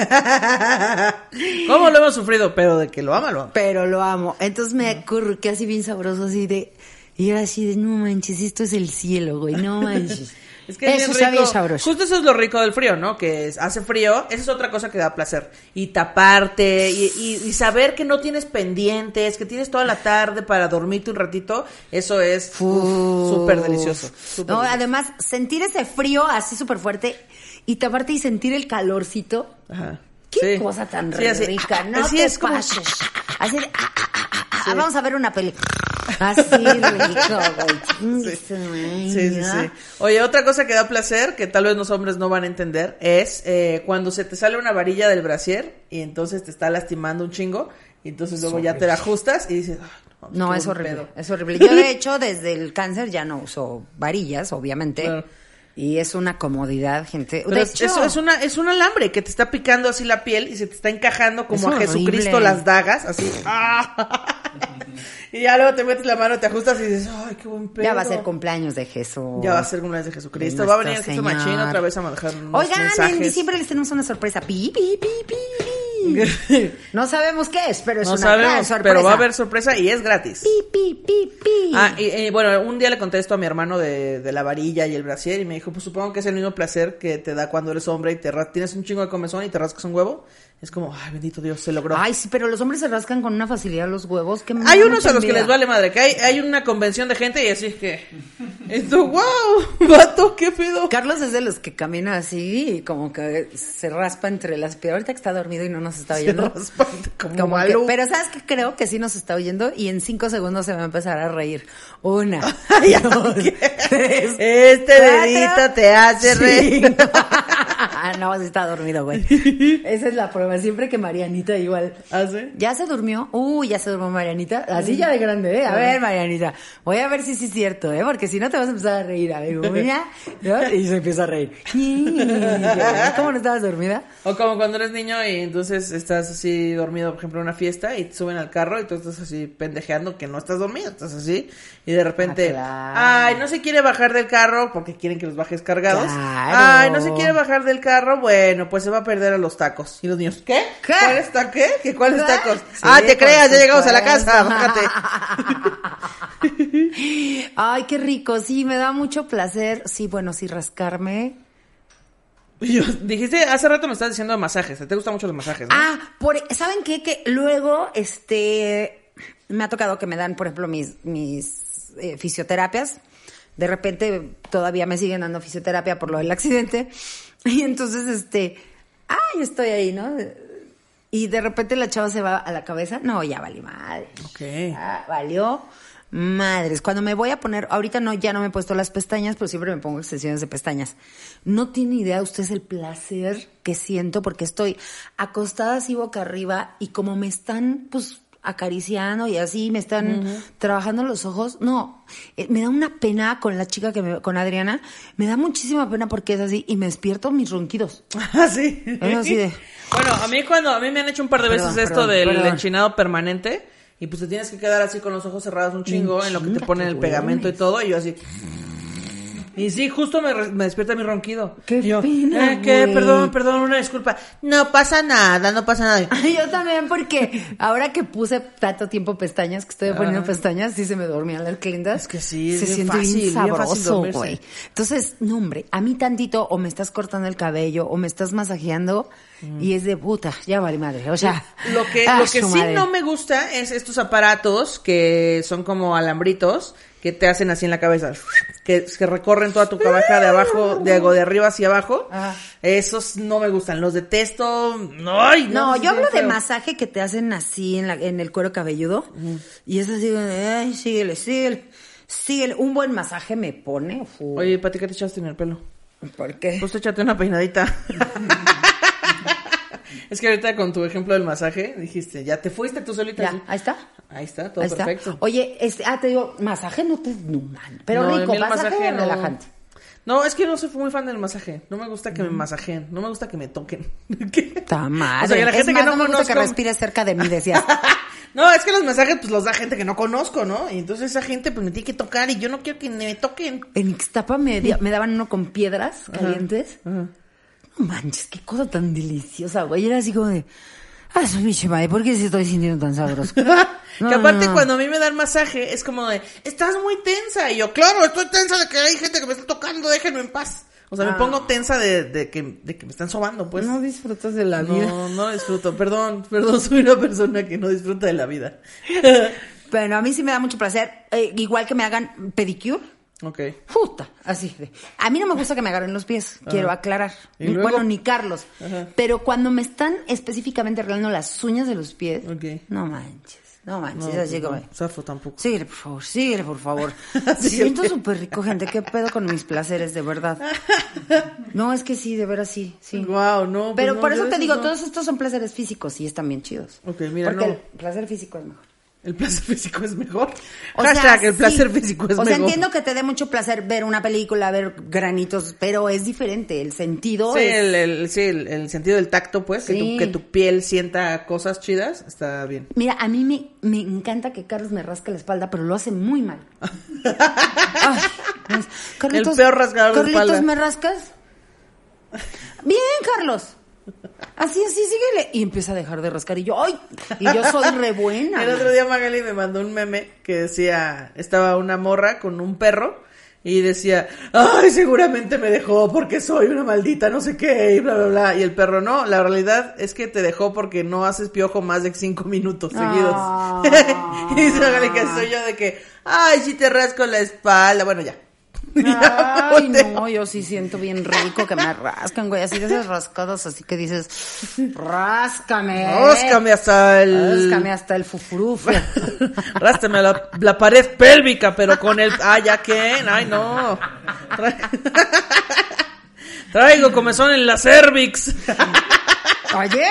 *laughs* ¿Cómo lo hemos sufrido? Pero de que lo ama, lo ama. pero lo amo. Entonces me acurruqué así bien sabroso, así de... Y era así de, no manches, esto es el cielo, güey, no *laughs* manches. Es que es Eso está bien rico. sabroso. Justo eso es lo rico del frío, ¿no? Que es- hace frío, esa es otra cosa que da placer. Y taparte, y, y- y saber que no tienes pendientes, que tienes toda la tarde para dormirte un ratito, eso es súper delicioso. súper No, delicioso. además, sentir ese frío así súper fuerte y taparte y sentir el calorcito. Ajá. Qué Sí. cosa tan Sí, así. rica, no Así te es como- pases. Así de, ah, ah, ah, ah, vamos a ver una peli. Así rico, güey. Sí. Sí, sí, sí. Oye, otra cosa que da placer, que tal vez los hombres no van a entender, es eh, cuando se te sale una varilla del brasier y entonces te está lastimando un chingo y entonces luego ya te la ajustas y dices, "Ay, No, es horrible, pedo". es horrible. Yo, de *laughs* hecho, desde el cáncer ya no uso varillas, obviamente. Claro. Y es una comodidad, gente. Pero de es, hecho, eso es una es un alambre que te está picando así la piel y se te está encajando como Es a Jesucristo las dagas, así. ¡ah! *laughs* y ya luego te metes la mano, te ajustas y dices, "Ay, qué buen pedo." ya va a ser cumpleaños de Jesús. Ya va a ser cumpleaños de Jesucristo. Va a venir Jesús Machín otra vez a manejar unos Oigan, mensajes. en diciembre les tenemos una sorpresa. Pi, pi, pi, pi, pi. *laughs* No sabemos qué es, pero es no una gran sabemos, sorpresa. pero va a haber sorpresa y es gratis. Pi, pi, pi, pi. Ah, y, bueno, un día le contesto a mi hermano de, de la varilla y el brasier y me dijo, pues supongo que es el mismo placer que te da cuando eres hombre y te tienes un chingo de comezón y te rascas un huevo. Es como, ay, bendito Dios, se logró. Ay, sí, pero los hombres se rascan con una facilidad los huevos. Que me hay unos a los que les vale madre, que hay, hay una convención de gente y así es que... Tú, wow, vato, qué pedo. Carlos es de los que camina así y como que se raspa entre las piernas. Ahorita que está dormido y no nos está Se oyendo. raspa como Como que- pero sabes que creo que sí nos está oyendo y en cinco segundos se va a empezar a reír. Una, *laughs* Ay, dos, ¿qué? tres, Este cuatro, dedito te hace reír. *laughs* cinco. no, está dormido, güey. *laughs* Esa es la prueba. Siempre que Marianita igual. ¿Ah, sí? ¿Ya se durmió? Uy, ya se durmió Marianita. Así ya de grande, ¿eh? A ver, Marianita. Voy a ver si sí es cierto, ¿eh? Porque si no te vas a empezar a reír. A ver, mira. ¿no? Y se empieza a reír. *laughs* ¿Cómo no estabas dormida? O como cuando eres niño y entonces estás así dormido, por ejemplo, en una fiesta y te suben al carro y tú estás así pendejeando que no estás dormido, estás así y de repente, Ah, claro. ay, no se quiere bajar del carro porque quieren que los bajes cargados. Claro. Ay, no se quiere bajar del carro, bueno, pues se va a perder a los tacos. Y los niños, ¿qué? ¿Qué? ¿Cuáles ta qué? ¿Qué cuáles tacos? Sí, ah, te creas, ya llegamos a la casa, bájate. *laughs* Ay, qué rico. Sí, me da mucho placer. Sí, bueno, sí, rascarme. Yo, dijiste, hace rato me estás diciendo de masajes, te gustan mucho los masajes, ¿no? Ah, por, ¿saben qué? Que luego, este, me ha tocado que me dan, por ejemplo, mis, mis eh, fisioterapias. De repente todavía me siguen dando fisioterapia por lo del accidente. *laughs* Y entonces, este, ay, estoy ahí, ¿no? Y de repente la chava se va a la cabeza. No, ya vale madre. Ok. Ah, valió madres. Cuando me voy a poner, ahorita no, ya no me he puesto las pestañas, pero siempre me pongo extensiones de pestañas. No tiene idea ustedes el placer que siento porque estoy acostada así boca arriba y como me están, pues, acariciando y así me están trabajando los ojos. No, eh, me da una pena con la chica que me, con Adriana, me da muchísima pena porque es así y me despierto mis ronquidos. *laughs* Ah, sí. Es así de- Bueno, a mí cuando a mí me han hecho un par de veces Perdón, esto perdón, del perdón. enchinado permanente y pues te tienes que quedar así con los ojos cerrados un chingo en lo que te ponen el pegamento y todo y yo así y sí, justo me, me despierta mi ronquido. Qué Y yo, pena, eh, ¿qué? Perdón, perdón, una disculpa. No pasa nada, no pasa nada. *laughs* Yo también, porque ahora que puse tanto tiempo pestañas, que estoy poniendo pestañas, sí se me dormían las clientas. Es que sí, se siente fácil, bien sabroso, güey. Entonces, no, hombre, a mí tantito o me estás cortando el cabello o me estás masajeando y es de puta, ya vale madre. O sea, Lo que, *laughs* ah, lo que sí madre. no me gusta es estos aparatos que son como alambritos que te hacen así en la cabeza, que, que recorren toda tu cabeza de abajo, de, de arriba hacia abajo. Ajá. Esos no me gustan, los detesto. No, ay, No, yo hablo de masaje que te hacen así en, la, en el cuero cabelludo. Y es así, ay, síguele, síguele, síguele. Un buen masaje me pone. uf. Oye, Pati, ¿qué te echaste en el pelo? ¿por qué? Pues te échate una peinadita. *laughs* es que ahorita con tu ejemplo del masaje dijiste, ya te fuiste tú solita. Ya, así. ahí está. Ahí está, todo Ahí está. perfecto. Oye, este, ah, te digo, masaje no te... No, pero No, rico, masaje, no- relajante. No, es que no soy muy fan del masaje. No me gusta que me masajeen. No me gusta que me toquen. *laughs* Está madre. O sea, que la Es gente más, que no, me gusta que respires cerca de mí, decías. *laughs* No, es que los masajes pues los da gente que no conozco, ¿no? Y entonces esa gente pues me tiene que tocar y yo no quiero que me toquen. En Ixtapa me, *laughs* daban uno con piedras calientes. No manches, qué cosa tan deliciosa, güey. Era así como de... Ah, su biche madre, ¿por qué se estoy sintiendo tan sabroso? *laughs* No, que aparte no, no. cuando a mí me dan masaje es como de, estás muy tensa. Y yo, claro, estoy tensa de que hay gente que me está tocando, déjenme en paz. O sea, me Ah. pongo tensa de, de que, de que me están sobando, pues. No disfrutas de la vida. No, no disfruto. Perdón, perdón, soy una persona que no disfruta de la vida. *laughs* Bueno, a mí sí me da mucho placer. eh, igual que me hagan pedicure. Ok. Puta, así de. A mí no me gusta que me agarren los pies, quiero aclarar. ¿Y luego? Bueno, ni Carlos. Ajá. Pero cuando me están específicamente arreglando las uñas de los pies, Ok. no manches, no manches, No, así como. no, Zafo tampoco. Síguele, por favor, síguele, por favor. *laughs* Síguele. Siento súper rico, gente. ¿Qué pedo con mis placeres, de verdad? *laughs* No, es que sí, de veras sí, sí. Wow, no. pues Pero no, por eso te digo, todos estos son placeres físicos y están bien chidos. Ok, mira, Porque el placer físico es mejor. El placer *laughs* físico es mejor. O Hashtag, sea, el placer sí. físico es O sea, mejor. entiendo que te dé mucho placer ver una película, ver granitos, pero es diferente. El sentido Sí, es... el, el- sí, el, el sentido del tacto, pues, que, tu, que tu piel sienta cosas chidas, está bien. Mira, a mí me, me encanta que Carlos me rasque la espalda, pero lo hace muy mal. *laughs* Ay, Carlitos, El peor rasgador de Carlitos, espalda. ¿me rascas? Bien, Carlos. Así, así, síguele. Y empieza a dejar de rascar. Y yo, ¡ay! Y yo soy re buena. El otro día Magali me mandó un meme que decía, estaba una morra con un perro y decía, ay, seguramente me dejó porque soy una maldita no sé qué, y bla, bla, bla. Y el perro no, la realidad es que te dejó porque no haces piojo más de cinco minutos seguidos. Ah. *laughs* y dice Magali que soy yo de que, ay, si te rasco la espalda. Bueno, ya. *laughs* Ay, no, yo sí siento bien rico que me rascan, güey. Así de esas rascadas, así que dices, ráscame. Ráscame hasta el... Ráscame hasta el fufurufo. *laughs* Rástame la, la pared pélvica, pero con el... Ah, ya que... Ay, no. Tra- *laughs* Traigo comezón en la cervix. Oye,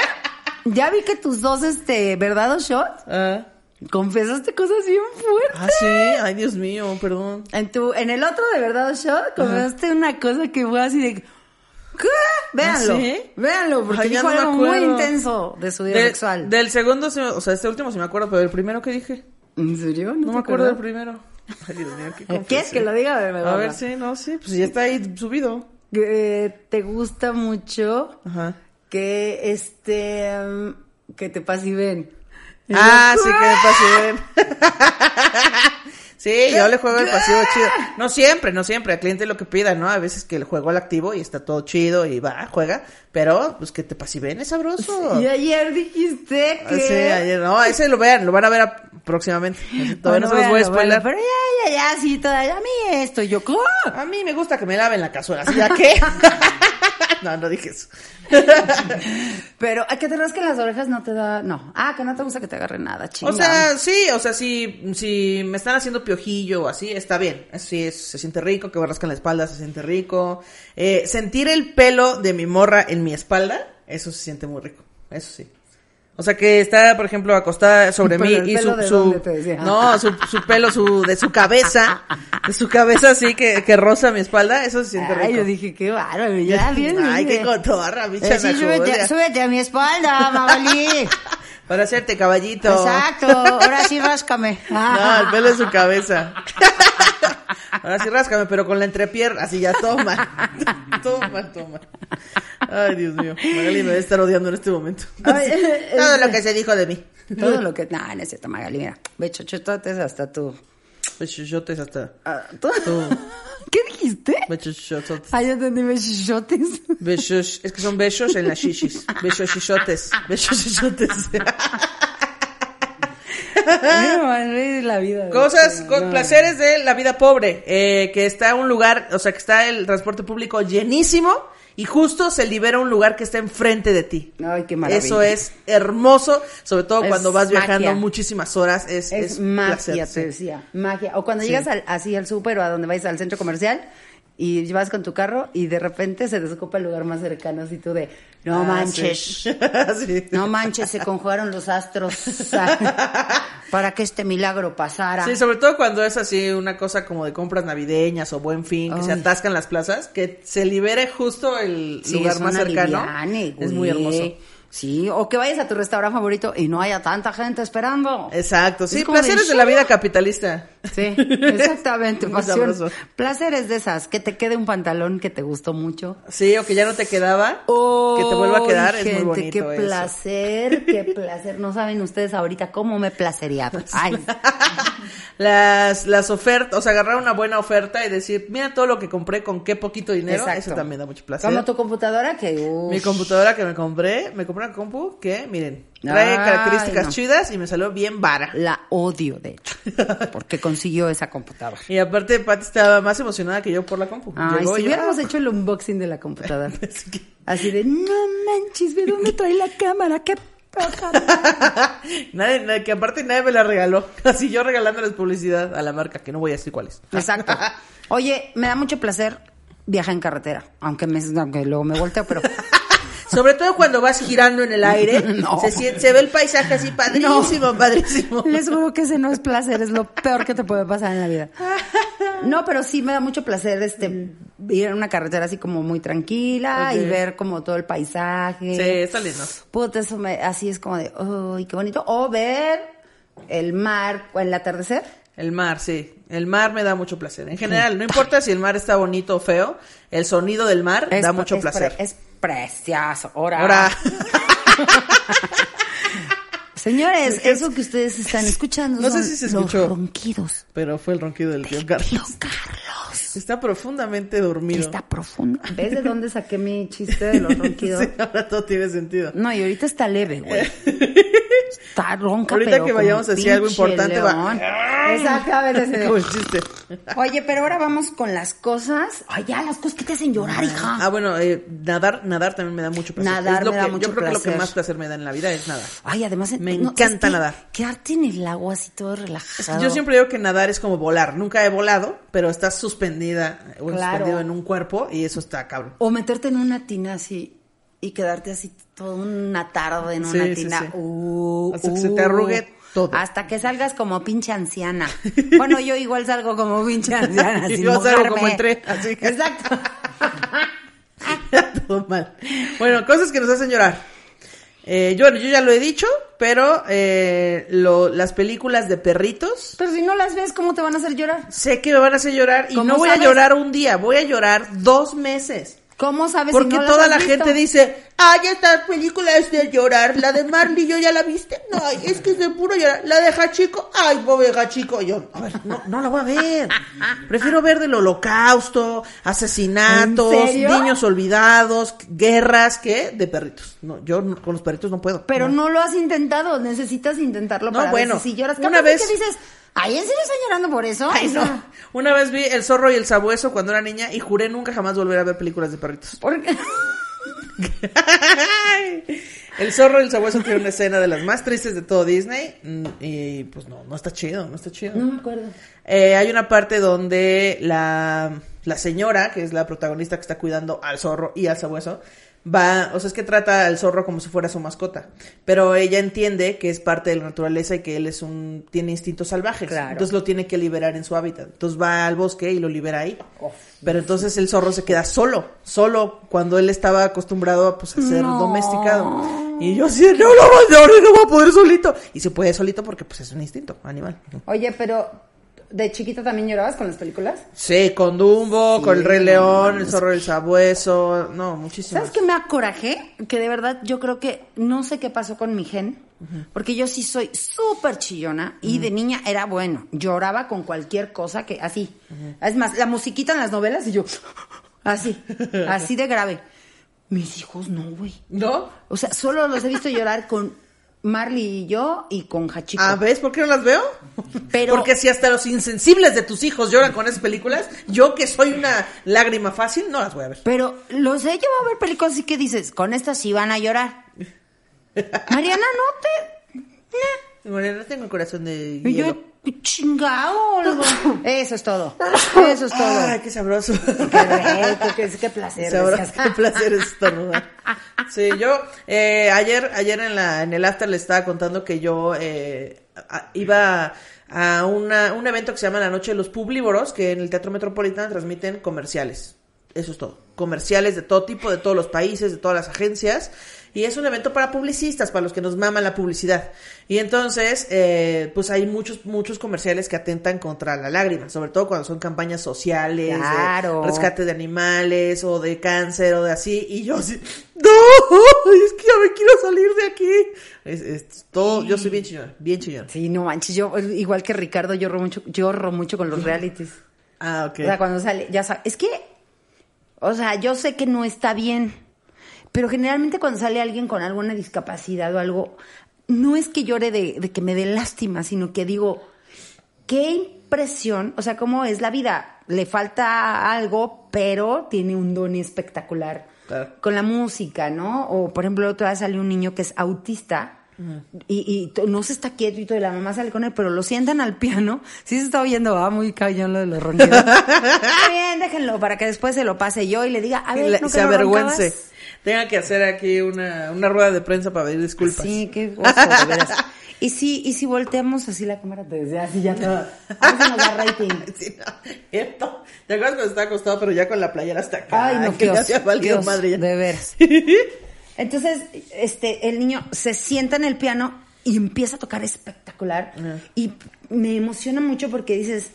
ya vi que tus dos, este, ¿verdad o shot? Confesaste cosas bien fuertes. ah, sí. Ay, Dios mío, perdón. En tu, en el otro de verdad o shot, confesaste una cosa que fue así de, ¿qué? Véanlo, ¿Ah, sí? véanlo, porque Ay, dijo no algo muy intenso de su vida De- sexual. Del segundo, o sea, este último sí me acuerdo, pero el primero que dije. ¿En serio? No me acuerdo del primero. Ay, Dios mío, qué *laughs* ¿Quieres que lo diga? A ver, A ver, sí, no, sí. Pues ya está ahí subido. Que te gusta mucho Ajá. que este que te pasiven. Ah, sí, que me pasiven. *laughs* Sí, yo le juego el pasivo chido. No siempre, no siempre. Al cliente lo que pida, ¿no? A veces que le juego al activo y está todo chido y va, juega. Pero, pues que te pasiven es sabroso. Y ayer dijiste Ah, que Sí, ayer, no, ese lo vean, lo van a ver a- próximamente. Todavía no se los voy a Bueno, bueno, spoiler. pero ya, ya, ya, sí, todavía a mí esto, yo, ¿cómo? A mí me gusta que me laven la cazuela, ¿sí? ¿Ya qué? *laughs* no, no dije eso. *laughs* Pero a que te rasquen las orejas no te da, no. Ah, que no te gusta que te agarre nada, chinga. O sea, sí, o sea, si, si me están haciendo piojillo o así, está bien. Así es, se siente rico, que me rascan la espalda, se siente rico. Eh, sentir el pelo de mi morra en mi espalda, eso se siente muy rico. Eso sí. O sea, que está, por ejemplo, acostada sobre Pero mí el y pelo su, de su te decía. no, su, su pelo, su, de su cabeza, de su cabeza así que, que roza mi espalda, eso se siente Ay, rico. yo dije, qué bárbaro, ya bien. *laughs* Ay, qué cotorra, bicha Eh, sí, súbete, súbete a mi espalda, Magali. *laughs* Para hacerte caballito. Exacto, ahora sí ráscame. *laughs* No, el pelo es su cabeza. Ahora sí ráscame, pero con la entrepierna, así ya toma. toma, toma. Ay, Dios mío. Magali me debe estar odiando en este momento. Ay, *laughs* Todo este- lo que se dijo de mí. Todo lo que... No, no es cierto, Magali, mira. Bechochototes hasta tú. Bechuchotes hasta. Ah, ¿tú? Tú. *laughs* ¿Qué dijiste? Bechuchotes. Ah, yo entendí bechochotes. Besos. Es que son besos en las shishis. Besos Besos No, es la vida. Cosas, con no. placeres de la vida pobre, eh, que está un lugar, o sea, que está el transporte público llenísimo y justo se libera un lugar que está enfrente de ti. Ay, qué maravilla. Eso es hermoso, sobre todo Es cuando vas viajando muchísimas horas. Es, Es, es magia, placer, sí. te decía. Magia. O cuando Sí. llegas al- así al súper o a donde vayas al centro comercial y vas con tu carro y de repente se desocupa el lugar más cercano así tú de, no Ah, manches. sí. *laughs* Sí. No manches, se conjugaron los astros *laughs* para que este milagro pasara. Sí, sobre todo cuando es así una cosa como de compras navideñas o buen fin, que se atascan las plazas, que se libere justo el Sí, lugar más cercano. liviane, es muy hermoso. Sí, o que vayas a tu restaurante favorito y no haya tanta gente esperando. Exacto, sí, de, placeres de la "Shut vida up". capitalista. Sí, *laughs* exactamente. Pasión. Placeres de esas, que te quede un pantalón que te gustó mucho. Sí, o que ya no te quedaba, que te vuelva a quedar, Ay, es muy gente, bonito Qué eso. placer, qué *laughs* placer. No saben ustedes ahorita cómo me placería. Ay, *laughs* las, las ofertas, o sea, agarrar una buena oferta y decir, mira todo lo que compré con qué poquito dinero, Exacto. eso también da mucho placer. como tu computadora que... Mi computadora que me compré, me compré una compu que, miren, trae Ay, características no. chidas y me salió bien vara. La odio, de hecho, porque consiguió esa computadora. *laughs* Y aparte, Pati estaba más emocionada que yo por la compu. Ay, Llegó si yo, hubiéramos ah, hecho el unboxing de la computadora. *laughs* Así de, no manches, ¿de dónde trae la cámara? ¡Qué poca madre". *laughs* nadie, nadie- que aparte nadie me la regaló. Así yo regalándoles publicidad a la marca, que no voy a decir cuál es. Exacto. Oye, me da mucho placer viajar en carretera, aunque, me, aunque luego me volteo, pero... Sobre todo cuando vas girando en el aire, *laughs* No. se, se ve el paisaje así padrísimo, padrísimo. Les juro que ese no es placer, es lo peor que te puede pasar en la vida. *laughs* No, pero sí me da mucho placer este ir en una carretera así como muy tranquila y ver como todo el paisaje. Sí, está lindo. Puta, eso me, así es como de, ¡ay, qué bonito! O ver el mar o el atardecer. El mar, sí. El mar me da mucho placer. En general, no importa si el mar está bonito o feo, el sonido del mar Es da mucho es placer. es precioso. Ahora. Ahora, *laughs* Señores, eso que ustedes están escuchando No sé son si se los escuchó. ronquidos. pero fue el ronquido del tío Tío Carlos. Está profundamente Que dormido. está profundo. ¿Ves de dónde saqué mi chiste de los *laughs* ronquidos? Sí, ahora todo tiene sentido. No, y ahorita está leve, güey. *laughs* Está ronca, Ahorita pero que vayamos a decir algo importante, va-. *laughs* Exactamente. Como el chiste. Oye, pero ahora vamos con las cosas. Ay, ya, las cosas que te hacen llorar, hija. Ah, bueno, eh, nadar, nadar también me da mucho placer. Nadar Es lo me da que- mucho Yo creo que lo que más placer me da en la vida es nadar. Ay, además... Me no, encanta ¿sabes qué? nadar. Quedarte en el agua así todo Es relajado. que yo siempre digo que nadar es como volar. Nunca he volado, pero estás suspendida o Claro. suspendido en un cuerpo y eso está cabrón. O meterte en una tina así y quedarte así toda una tarde en una Sí, tina. sí. Uh, Hasta que se te arrugue todo. Hasta que salgas como pinche anciana. *laughs* Bueno, yo igual salgo como pinche anciana. *laughs* Y sin yo salgo como entré, así que- Exacto. *laughs* Todo mal. Bueno, cosas que nos hacen llorar. Eh, yo, yo ya lo he dicho, pero eh, lo- las películas de perritos, Pero si no las ves, ¿cómo te van a hacer llorar? sé que me van a hacer llorar y ¿Cómo no voy sabes? a llorar un día, voy a llorar dos meses. ¿Cómo sabes Porque si no toda la visto? gente dice, ay, esta película es de llorar, la de Marley, ¿yo ya la viste? No, es que es de puro llorar. La de Hachiko, ay, pobre Hachiko. Yo, a ver, no, no la voy a ver. Prefiero ver del holocausto, asesinatos, niños olvidados, guerras, que de perritos. No, yo no- con los perritos no puedo. Pero no lo has intentado, necesitas intentarlo No, para bueno, ver si lloras. una vez- que dices, ay, ¿en serio están llorando por eso? Ay, no. Una vez vi El zorro y el sabueso cuando era niña y juré nunca jamás volver a ver películas de perritos. porque- *laughs* el zorro y el sabueso tiene una escena de las más tristes de todo Disney mm, y pues no, no está chido, no está chido. No me acuerdo. Eh, hay una parte donde la, la señora, que es la protagonista que está cuidando al zorro y al sabueso, va, o sea, es que trata al zorro como si fuera su mascota, pero ella entiende que es parte de la naturaleza y que él es un, tiene instintos salvajes, Claro. entonces lo tiene que liberar en su hábitat, entonces va al bosque y lo libera ahí, pero entonces el zorro se queda solo, solo cuando él estaba acostumbrado a, pues, a ser No. domesticado, y yo así, no, no, no, no, no va a poder solito, y se puede solito porque pues es un instinto animal. Oye, pero ¿de chiquita también llorabas con las películas? Sí, con Dumbo, con el Rey León, el zorro del sabueso, no, muchísimas. ¿Sabes qué me acorajé? Que de verdad yo creo que no sé qué pasó con mi gen, porque yo sí soy súper chillona y de niña era bueno, lloraba con cualquier cosa que así. Es más, la musiquita en las novelas y yo así, *laughs* así de grave. Mis hijos no, güey. ¿No? O sea, solo los he visto llorar con Marley y yo y con Hachiko. Ah, ¿ves por qué no las veo? Pero- Porque si hasta los insensibles de tus hijos lloran con esas películas, yo que soy una lágrima fácil, no las voy a ver. Pero los he llevado a ver películas así que dices, con estas sí van a llorar. *laughs* Mariana, no te... Bueno, no tengo el corazón de Y yo, hielo. Chingado. *laughs* Eso es todo. *laughs* Eso es todo. Ay, qué sabroso. Qué, rico, qué, qué placer. Sabroso, qué placer es estornudar. Sí, yo eh, ayer ayer en la en el after le estaba contando que yo eh, iba a una, un evento que se llama La Noche de los Publívoros, que en el Teatro Metropolitano transmiten comerciales. Eso es todo. Comerciales de todo tipo, de todos los países, de todas las agencias. Y es un evento para publicistas, para los que nos maman la publicidad. Y entonces, eh, pues hay muchos, muchos comerciales que atentan contra la lágrima, sobre todo cuando son campañas sociales, de rescate de animales, o de cáncer, o de así. Y yo así, no, es que ya me quiero salir de aquí. Es, es todo, yo soy bien chillona, bien chillona. Sí, no manches, yo igual que Ricardo lloro mucho, lloro mucho con los realities. Ah, ok. O sea, cuando sale, ya sabes, es que, o sea, yo sé que no está bien, pero generalmente cuando sale alguien con alguna discapacidad o algo, no es que llore de, de que me dé lástima, sino que digo, qué impresión, o sea, cómo es la vida, le falta algo, pero tiene un don espectacular Claro. con la música, ¿no? O, por ejemplo, otra vez sale un niño que es autista. Y, y no se está quieto y todo, y la mamá sale con él, pero lo sientan al piano. *laughs* Sí se está oyendo, va muy cañón lo de los *laughs* ronquidos. Bien, déjenlo para que después se lo pase yo y le diga, a ver, ¿no que se no avergüence. Tenga que hacer aquí una, una rueda de prensa para pedir disculpas. Sí, qué oso, de veras. Y si, y si volteamos así la cámara desde así ya todo. A ver si nos da rating. *laughs* Sí, no, cierto. ¿Te acuerdas cuando estaba acostado, pero ya con la playera hasta acá? Ay, no, *laughs* que qué ya oso, madre ya. de veras. *laughs* Entonces, este, el niño se sienta en el piano y empieza a tocar espectacular. Y me emociona mucho porque dices,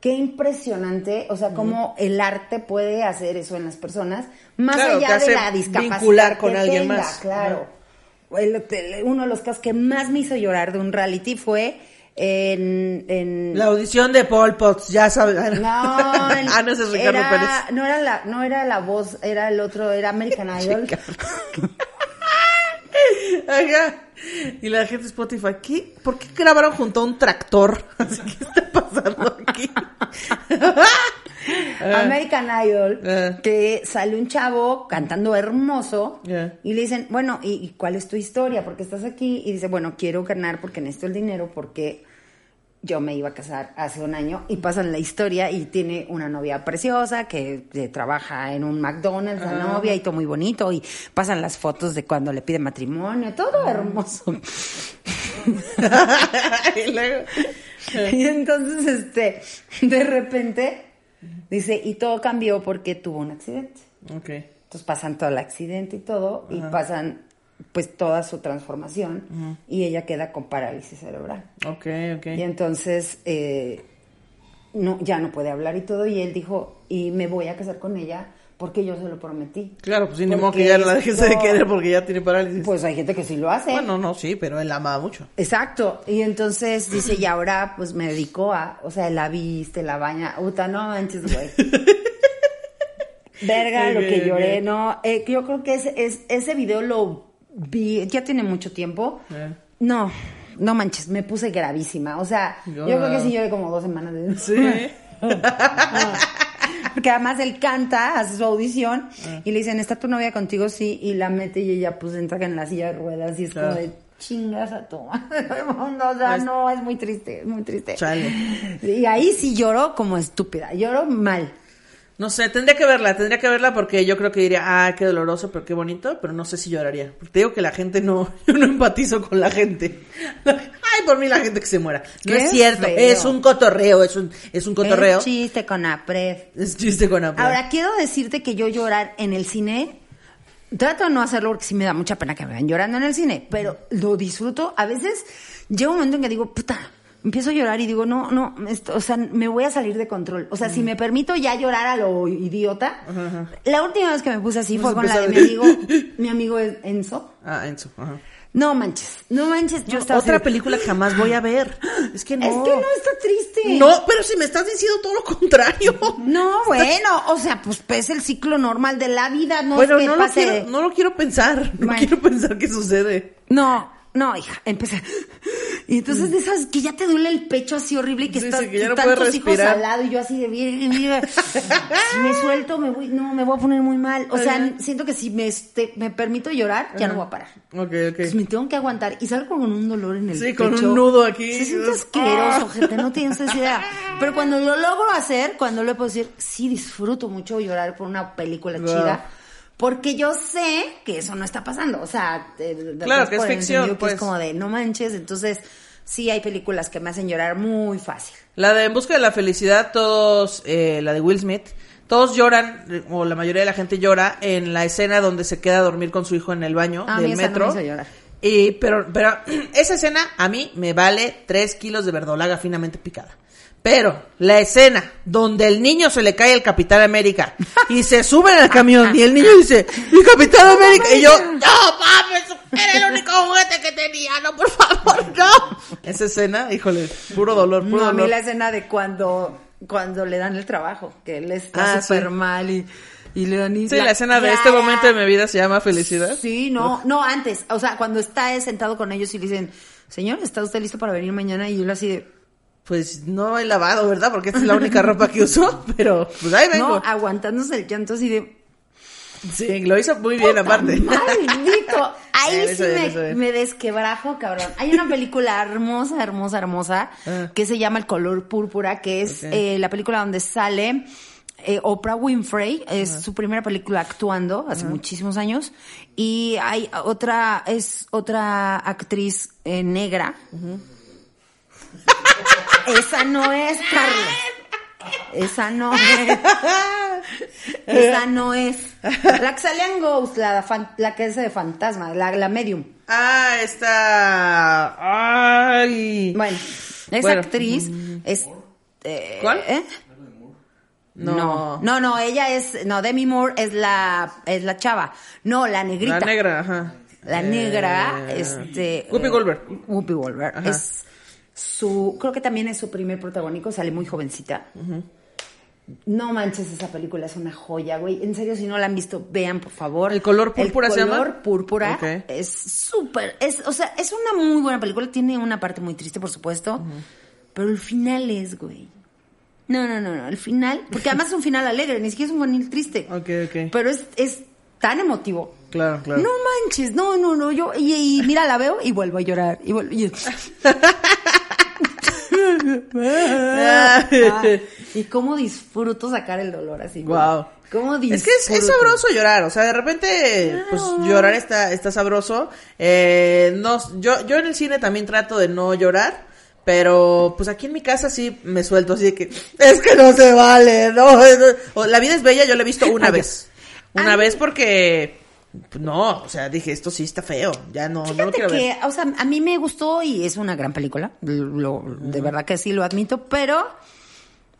qué impresionante, o sea, cómo el arte puede hacer eso en las personas, más Claro, allá de la discapacidad vincular con que alguien tenga, más. Claro. El- el- uno de los casos que más me hizo llorar de un reality fue en... en La audición de Paul Potts, ya sabes. no, *laughs* ah, no es Ricardo era, Pérez. No era, la, no era la voz, era el otro, era American *laughs* Idol. Ajá. Y la gente de Spotify, ¿qué? ¿Por qué grabaron junto a un tractor? *laughs* Así, ¿Qué está pasando aquí? *laughs* American Idol, Ah. que sale un chavo cantando hermoso Yeah. y le dicen, bueno, ¿y, y cuál es tu historia? ¿Por qué estás aquí? Y dice, bueno, quiero ganar porque necesito el dinero porque yo me iba a casar hace un año y pasan la historia y tiene una novia preciosa que, eh, trabaja en un McDonald's, la novia y todo muy bonito y pasan las fotos de cuando le pide matrimonio, todo hermoso. *laughs* y luego, Y entonces, este, de repente, dice, y todo cambió porque tuvo un accidente. ok. Entonces pasan todo el accidente y todo, y pasan pues toda su transformación, y ella queda con parálisis cerebral. Ok, ok. Y entonces eh, no, ya no puede hablar y todo, y él dijo, y me voy a casar con ella porque yo se lo prometí. Claro, pues Porque modo que ya la dejes de querer porque ya tiene parálisis. Pues hay gente que sí lo hace. bueno, no, sí, pero él la amaba mucho. Exacto, y entonces dice, y ahora pues me dedico a, o sea, la viste, la baña, uta, no manches, güey. *laughs* Verga, lo que lloré, no, eh, yo creo que ese, es, ese video lo vi, ya tiene mucho tiempo, Eh. no, no manches, me puse gravísima, o sea, yo creo que sí lloré como dos semanas de Sí. *laughs* Porque además él canta, hace su audición Ah. y le dicen, ¿está tu novia contigo? Sí, y la mete y ella pues entra en la silla de ruedas y es como de chingas a tu madre, *laughs* o sea, no, es muy triste, es muy triste. Chale. Y ahí sí lloró como estúpida, lloró mal. No sé, tendría que verla, tendría que verla porque yo creo que diría, ah, qué doloroso, pero qué bonito, pero no sé si lloraría. Porque te digo que la gente no, *laughs* yo no empatizo con la gente. *laughs* Ay, por mí la gente que se muera. No es cierto, feo. es un cotorreo, es un, es un cotorreo. Es chiste con Apred. Es chiste con Apple. Ahora, quiero decirte que yo llorar en el cine, trato de no hacerlo porque sí me da mucha pena que me vean llorando en el cine, pero lo disfruto. A veces llega un momento en que digo, puta, empiezo a llorar y digo, no, no, esto- o sea, me voy a salir de control. O sea, si me permito ya llorar a lo idiota, la última vez que me puse así fue con la de *laughs* mi amigo, mi amigo Enzo. Ah, Enzo. Ajá. No manches, no manches, yo estaba Otra así película que jamás voy a ver. *gasps* Es que no. Es que no está triste. No, pero si me estás diciendo todo lo contrario. *laughs* No, *laughs* bueno, o sea, pues es el ciclo normal de la vida, no bueno, es que no lo, pase- quiero, no lo quiero pensar. No Bueno. quiero pensar qué sucede. No, no, hija, empecé. Y entonces de esas que ya te duele el pecho así horrible y que Sí, estás sí, que ya no tantos hijos al lado y yo así de bien, si me suelto me voy, no, me voy a poner muy mal. O sea, Ajá. siento que si me, este, me permito llorar, ya no voy a parar. Ok, Pues ok. me tengo que aguantar y salgo con un dolor en el Sí, pecho. con un nudo aquí. Se siente Ah. asqueroso, gente, no tienes esa idea. *laughs* Pero cuando lo logro hacer, cuando lo puedo decir, sí disfruto mucho llorar por una película Wow. chida. Porque yo sé que eso no está pasando. O sea, de- de- Claro, que es ficción, que pues. es como de no manches. Entonces, sí hay películas que me hacen llorar muy fácil. La de En Busca de la Felicidad, todos, eh, la de Will Smith, todos lloran, eh, o la mayoría de la gente llora, en la escena donde se queda a dormir con su hijo en el baño A mí del esa no metro. me hizo llorar. Y, pero, pero *clears throat* esa escena a mí me vale tres kilos de verdolaga finamente picada. Pero la escena donde el niño se le cae al Capitán América y se sube al camión y el niño dice, ¡Mi Capitán América! Y yo, ¡No mames! Era el único juguete que tenía, no, por favor, no. Esa escena, híjole, puro dolor, puro No, a mí la escena de cuando, cuando le dan el trabajo, que él está Ah, súper sí. mal y, y le dan... y Sí, la escena de este momento de mi vida se llama Felicidad. Sí, no, no, antes. O sea, cuando está sentado con ellos y le dicen, señor, ¿está usted listo para venir mañana? Y yo así de, Pues no he lavado, ¿verdad? Porque esta es la única ropa que uso, *laughs* pero pues ahí vengo. no, aguantándose el llanto así de, Sí, lo hizo muy bien aparte. maldito. Ahí sí bien, me, desquebrajo, cabrón. Hay una película hermosa, hermosa, hermosa, Ah. que se llama El color púrpura, que es eh, la película donde sale eh, Oprah Winfrey. Es su primera película actuando, hace muchísimos años. Y hay otra, es otra actriz eh, negra. *laughs* Esa no es, Carlos. Esa no es. Esa no es. La que sale en Ghost, la, fan- la que es de fantasma, la, la medium. Ah, está. Ay. Bueno, Esa Bueno. actriz es... eh, ¿Cuál? ¿eh? No. no, no, ella es, no, Demi Moore es la, es la chava. No, la negrita. La negra, ajá. La negra, Eh, este. Whoopi Goldberg. Whoopi Goldberg. Ajá. Es su, creo que también es su primer protagónico, sale muy jovencita. No manches, esa película es una joya, güey. En serio, si no la han visto, vean, por favor. ¿El color púrpura El se llama? color púrpura es súper, es, o sea, es una muy buena película. Tiene una parte muy triste, por supuesto. Pero el final es, güey. No, no, no, no. El final, porque además es un final alegre, ni siquiera es un final triste. *laughs* Ok, ok. Pero es, es tan emotivo. Claro, claro. No manches, no, no, no, yo, y, y mira, la veo y vuelvo a llorar, y vuelvo, y, Ah, *laughs* y cómo disfruto sacar el dolor así. Wow. Es que es, es sabroso llorar, o sea, de repente, pues llorar está, está sabroso. Eh, no, yo, yo en el cine también trato de no llorar, pero pues aquí en mi casa sí me suelto así de que, es que no se vale, no, La vida es bella, yo la he visto una Ay, vez. Una Ay. vez porque, no, o sea, dije, esto sí está feo, ya no, no lo Fíjate quiero que, ver. o sea, a mí me gustó y es una gran película, lo, de verdad que sí lo admito, pero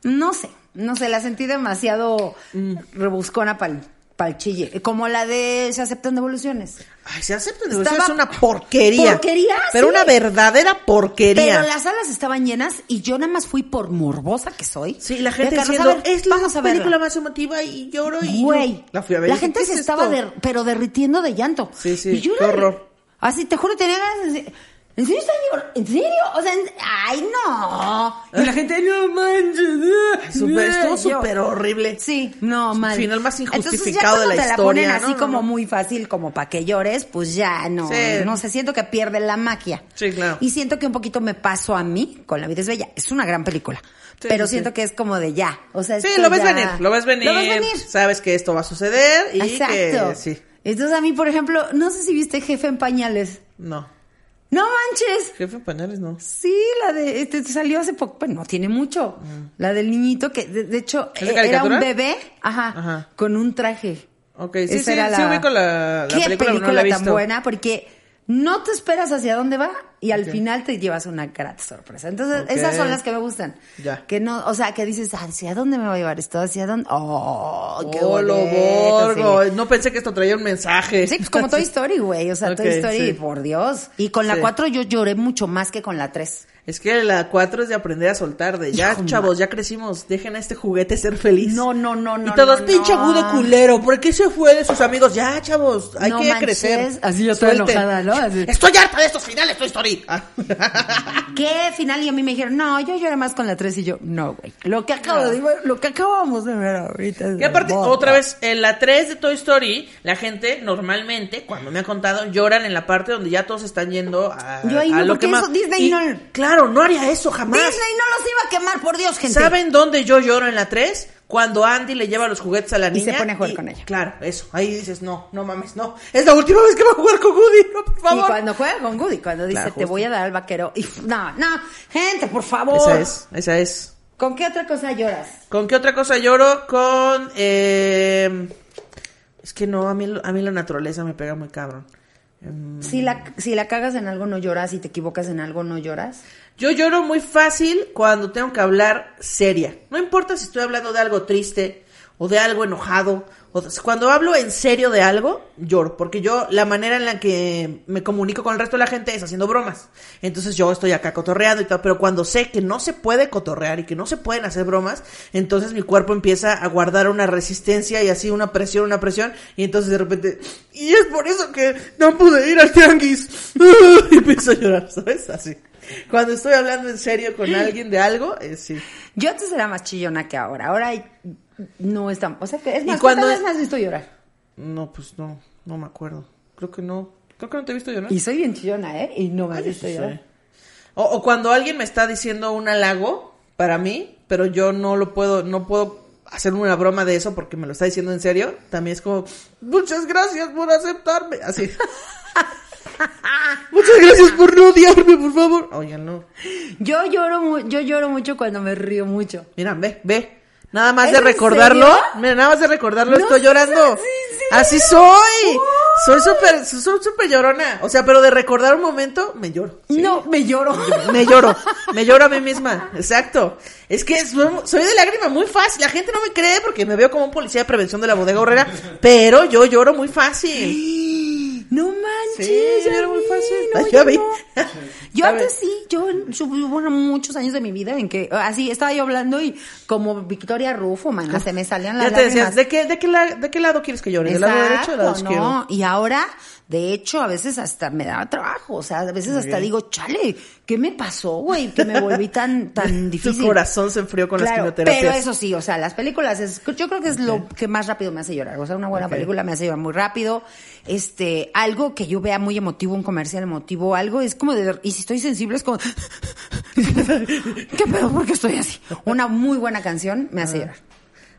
no sé, no sé, la sentí demasiado Mm. rebuscona para el chille, como la de Se aceptan devoluciones. Ay, se aceptan de Estaba- es una porquería. ¿Porquería? Pero Sí. una verdadera porquería. Pero las salas estaban llenas y yo nada más fui por morbosa que soy. Sí, la gente Carlos, diciendo, a ver, es la vamos a verla". película más emotiva y lloro y Güey, la fui a ver. La gente ¿qué se es estaba, der- pero derritiendo de llanto. Sí, sí, Y yo qué horror. Así, te juro, tenía ganas de ¿en serio están llorando? ¿En serio? O sea, en- ay, no. Y la gente, no manches. Súper- estuvo Yo- súper horrible. Sí, no, mal. Final más Entonces, injustificado ya de la cuando te historia, la ponen así ¿no? como No, muy fácil, como para que llores, pues ya no. Sí. No sé, siento que pierde la magia. Sí, claro. Y siento que un poquito me pasó a mí con La vida es bella. Es una gran película. Sí, pero sí, siento sí. que es como de ya. O sea, Sí, lo ves ya- venir, lo ves venir. Lo ves venir. Sabes que esto va a suceder y Exacto. que sí. Entonces a mí, por ejemplo, no sé si viste Jefe en Pañales. No. No manches. Jefe en pañales, no. Sí, la de, este salió hace poco, bueno, no tiene mucho. La del niñito que, de, de hecho, ¿Es de era un bebé, ajá, Ajá. con un traje. Ok, sí, Esa sí, era sí la- ubico la, la Qué película, pero película no la he tan buena, porque no te esperas hacia dónde va y al final te llevas una grata sorpresa. Entonces, esas son las que me gustan. Ya. Que no, o sea, que dices, ¿hacia dónde me va a llevar esto? ¿Hacia dónde? Oh, qué Oh, borgo. sí. No pensé que esto traía un mensaje. Sí, pues como Toy *laughs* Story, güey. O sea, Ok, Toy Story, sí. por Dios. Y con la Sí. 4 yo lloré mucho más que con la 3. Es que la 4 es de aprender a soltar, de ya, Hijo, chavos, ya crecimos, dejen a este juguete ser feliz. No, no, no, no. Y todos, no, pinche no. agudo culero, ¿por qué se fue de sus amigos? Ya, chavos, hay No que manches, crecer. así yo Suelten. enojada, ¿no? Así. Estoy harta de estos finales, Toy Story. *laughs* ¿Qué final? Y a mí me dijeron, no, yo lloré más con la 3 y yo, no, güey. Lo que acabo de ver, lo que acabamos de ver ahorita. es Y aparte, otra vez, en la 3 de Toy Story, la gente normalmente, cuando me ha contado, lloran en la parte donde ya todos están yendo a, Yo ahí a no, lo porque que más. eso Disney Y, no- Claro, no haría eso jamás. Disney no los iba a quemar, por Dios, gente. ¿Saben dónde yo lloro en la 3? Cuando Andy le lleva los juguetes a la Y niña. se pone a jugar con ella. Claro, eso. Ahí dices, no, no mames, no. Es la última vez que va a jugar con Woody, no, por Y favor. cuando juega con Goody, cuando dice, Claro, te voy a dar al vaquero. Y, no, no, gente, por favor. Esa es, esa es. ¿Con qué otra cosa lloras? ¿Con qué otra cosa lloro? Con, eh... Es que no, a mí, a mí la naturaleza me pega muy cabrón. Si la, si la cagas en algo, no lloras. Si te equivocas en algo, no lloras. Yo lloro muy fácil cuando tengo que hablar seria. No importa si estoy hablando de algo triste o de algo enojado. Cuando hablo en serio de algo, lloro. Porque yo, la manera en la que me comunico con el resto de la gente es haciendo bromas. Entonces yo estoy acá cotorreando y todo. Pero cuando sé que no se puede cotorrear y que no se pueden hacer bromas, entonces mi cuerpo empieza a guardar una resistencia y así una presión, una presión. Y entonces de repente, y es por eso que no pude ir al tianguis. *laughs* y empiezo a llorar, ¿sabes? Así. Cuando estoy hablando en serio con alguien de algo, eh, sí. Yo antes era más chillona que ahora. Ahora no es tan... O sea, que es ¿Y más, cuando- ¿cuántas veces me has visto llorar? No, pues no, no me acuerdo. Creo que no. Creo que no te he visto llorar. Y soy bien chillona, ¿eh? Y no me has Ay, visto sí. llorar. O, o cuando alguien me está diciendo un halago para mí, pero yo no lo puedo, no puedo hacer una broma de eso porque me lo está diciendo en serio, también es como, muchas gracias por aceptarme, así. *laughs* muchas gracias por no odiarme, por favor. Oigan, no. Yo lloro, yo lloro mucho cuando me río mucho. Mira, ve, ve. Nada más ¿Es de recordarlo, mira, nada más de recordarlo No estoy llorando. así, sí. Así soy. Soy súper, soy súper llorona. O sea, pero de recordar un momento, me lloro. No, me lloro. *laughs* Me lloro, me lloro a mí misma, exacto. Es que soy, soy de lágrima muy fácil, la gente no me cree porque me veo como un policía de prevención de la bodega horrera, pero yo lloro muy fácil. No manches. Sí, era muy fácil. no, yo vi. no. *laughs* Yo antes sí, yo, yo hubo muchos años de mi vida en que así estaba yo hablando y como Victoria Rufo, man, se me salían las Ya te decías, lágrimas. ¿de qué, de, qué la- ¿de qué lado quieres que llore? ¿Del lado derecho o del lado izquierdo? no. Y ahora, de hecho, a veces hasta me daba trabajo. O sea, a veces hasta digo, chale, ¿qué me pasó, güey? Que me volví tan, *laughs* tan difícil. Tu corazón se enfrió con las quimioterapias. pero eso sí, o sea, las películas es, yo creo que es lo que más rápido me hace llorar. O sea, una buena película me hace llorar muy rápido. Este, algo que yo vea muy emotivo, un comercial emotivo, algo es como de, y si estoy sensible es como, *laughs* ¿qué pedo? ¿Por qué estoy así? Una muy buena canción me hace llorar.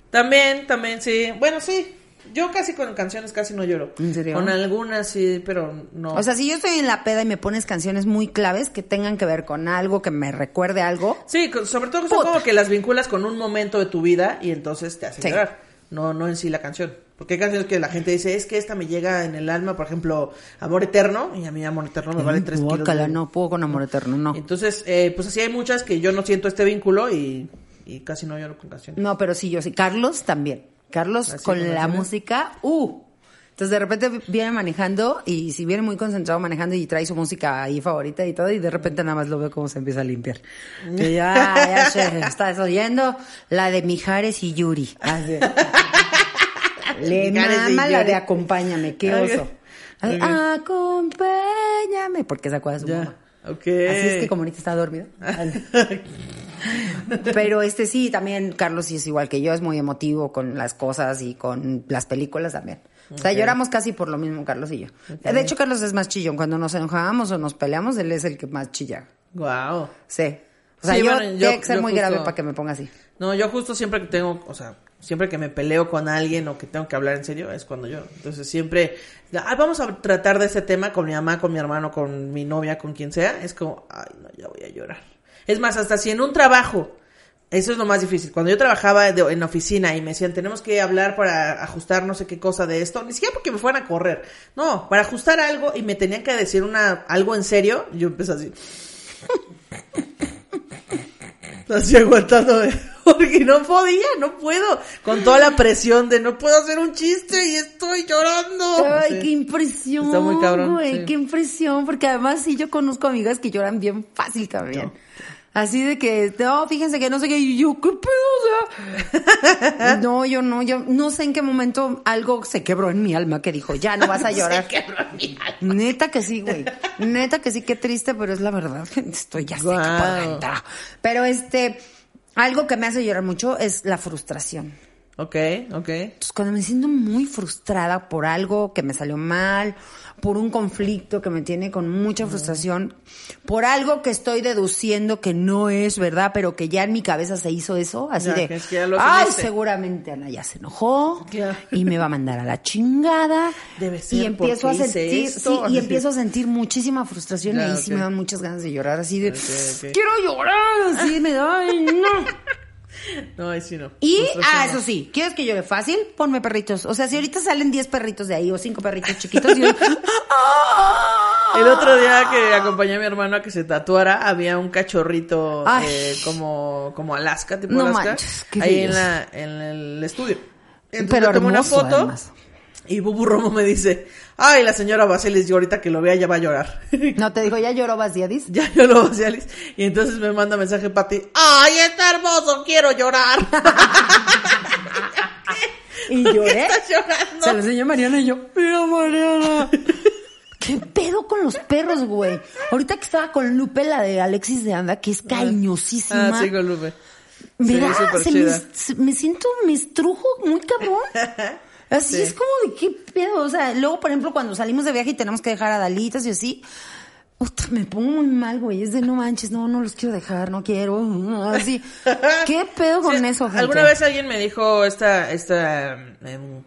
También, también, sí. Bueno, sí. Yo casi con canciones casi no lloro. ¿En serio? Con algunas sí, pero no. O sea, si yo estoy en la peda y me pones canciones muy claves que tengan que ver con algo, que me recuerde algo, Sí, sobre todo son como que las vinculas con un momento de tu vida y entonces te hacen Sí. llorar. No, no en sí la canción. Porque hay canciones que la gente dice, es que esta me llega en el alma, por ejemplo, Amor Eterno, y a mí Amor Eterno me vale tres kilos. de- no puedo con amor eterno, no. Entonces, eh, pues así hay muchas que yo no siento este vínculo y, y casi no lloro con canciones. No, pero sí, yo sí. Carlos también. Carlos ¿Así con la música, uh. Entonces de repente viene manejando y si viene muy concentrado manejando y trae su música ahí favorita y todo y de repente nada más lo veo cómo se empieza a limpiar. Y ya, ya sé, estás oyendo la de Mijares y Yuri. Así. *laughs* Le mama la de acompáñame, qué oso. La de, Ok. Acompáñame, porque se acuerda su mamá. Ya, ok. Así es que como ahorita está dormido. *laughs* Pero este sí, también Carlos sí es igual que yo, es muy emotivo con las cosas y con las películas también. O sea, lloramos casi por lo mismo, Carlos y yo. De hecho, Carlos es más chillón. Cuando nos enojamos o nos peleamos, él es el que más chilla. Wow. Sí. O sea, Sí, yo, bueno, yo- tiene que ser muy justo- grave para que me ponga así. No, yo justo siempre que tengo, o sea, siempre que me peleo con alguien o que tengo que hablar en serio, es cuando yo. Entonces siempre, ay, vamos a tratar de ese tema con mi mamá, con mi hermano, con mi novia, con quien sea. Es como, ay, no, ya voy a llorar. Es más, hasta si en un trabajo, eso es lo más difícil. Cuando yo trabajaba de- en oficina y me decían, tenemos que hablar para ajustar no sé qué cosa de esto, ni siquiera porque me fueran a correr. No, para ajustar algo y me tenían que decir una, algo en serio, yo empecé así. *laughs* Así aguantándome. *laughs* Porque no podía, no puedo. Con toda la presión de no puedo hacer un chiste y estoy llorando. Ay, Sí. qué impresión. Está muy cabrón, güey, sí. qué impresión. Porque además sí yo conozco amigas que lloran bien fácil también. Así de que, no, fíjense que no sé qué, y yo, ¿qué pedo? O sea, *laughs* no, yo no, yo no sé en qué momento algo se quebró en mi alma que dijo, ya no vas a *laughs* llorar. Neta que sí, güey. Neta que sí, qué triste, pero es la verdad. *laughs* Estoy ya seca Guau. dentro. Pero este, algo que me hace llorar mucho es la frustración. Ok, ok. Entonces, cuando me siento muy frustrada por algo que me salió mal, por un conflicto que me tiene con mucha frustración, por algo que estoy deduciendo que no es verdad, pero que ya en mi cabeza se hizo eso, así Ya, de, es que ya lo ay, asumiste". seguramente Ana ya se enojó Claro. y me va a mandar a la chingada. Debe ser y empiezo a sentir, sí, y empiezo a sentir muchísima frustración y Ya, ahí sí me dan muchas ganas de llorar, así de, quiero llorar, así me da, ay, no. *laughs* No, ahí sí no. Y, ah, eso sí, ¿quieres que llore fácil? Ponme perritos. O sea, si ahorita salen 10 perritos de ahí o 5 perritos chiquitos, yo... *laughs* El otro día que acompañé a mi hermano a que se tatuara, había un cachorrito eh, como, como Alaska, tipo No Alaska, manches, ahí en, la, en el estudio. Entonces Pero le tomé una foto además. Y Bubu Romo me dice, ay, la señora Baselis, yo ahorita que lo vea ya va a llorar. *laughs* No, te digo, ¿ya lloró Basiadis? ya yo lo Baselis. Y entonces me manda mensaje Pati, ay, está hermoso, quiero llorar. *laughs* Y lloré. *laughs* Estás llorando. Se lo enseñó Mariana y yo, mira Mariana. ¿Qué pedo con los perros, güey? Ahorita que estaba con Lupe, la de Alexis de Anda, que es cariñosísima. Ah, sí, con Lupe. Me Sí, da- se me, se- me siento, me estrujo muy cabrón. Así Sí. es como de qué pedo. O sea, luego, por ejemplo, cuando salimos de viaje y tenemos que dejar a Dalitas y así, puta, me pongo muy mal, güey. Es de no manches, no, no los quiero dejar, no quiero. Así. *laughs* ¿Qué pedo con Sí, eso, gente? Alguna vez alguien me dijo esta, esta, em,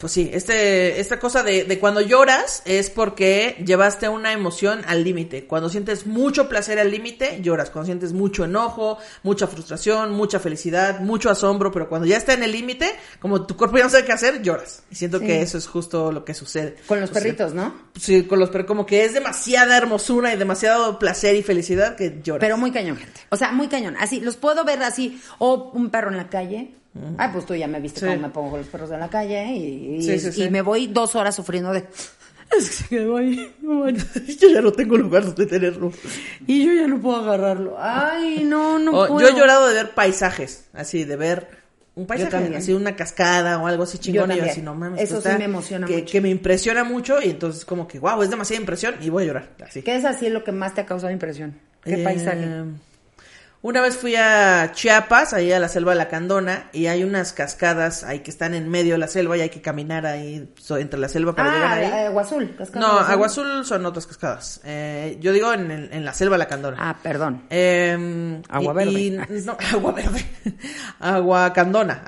Pues sí, este, esta cosa de, de cuando lloras es porque llevaste una emoción al límite. Cuando sientes mucho placer al límite, lloras. Cuando sientes mucho enojo, mucha frustración, mucha felicidad, mucho asombro, pero cuando ya está en el límite, como tu cuerpo ya no sabe qué hacer, lloras. Y siento Sí. que eso es justo lo que sucede. Con los O sea, perritos, ¿no? Sí, con los perros, como que es demasiada hermosura y demasiado placer y felicidad que lloras. Pero muy cañón, gente. O sea, muy cañón. Así, los puedo ver así. O un perro en la calle. Ay, pues tú ya me viste Sí. cómo me pongo con los perros en la calle. Y, y- Sí, sí, sí. y me voy dos horas sufriendo de... *laughs* Es que se quedó ahí. *laughs* yo ya no tengo lugar donde tenerlo. Y yo ya no puedo agarrarlo. Ay, no, no O, puedo. yo he llorado de ver paisajes, así, de ver un paisaje, así una cascada o algo así chingón. y así, no mames. Eso esto sí está- me emociona que, mucho. Que me impresiona mucho y entonces como que, wow, es demasiada impresión y voy a llorar. Así. ¿Qué es así lo que más te ha causado impresión? ¿Qué Eh, paisaje? Una vez fui a Chiapas, ahí a la selva de la Candona, y hay unas cascadas ahí que están en medio de la selva y hay que caminar ahí so- entre la selva para llegar Ah, ahí. eh, Agua Azul. cascada no, Agua Azul son otras cascadas. Eh, yo digo en, el- en la selva de la Candona. Ah, perdón. Eh, Agua verde. y- no, *laughs* agua verde. agua candona.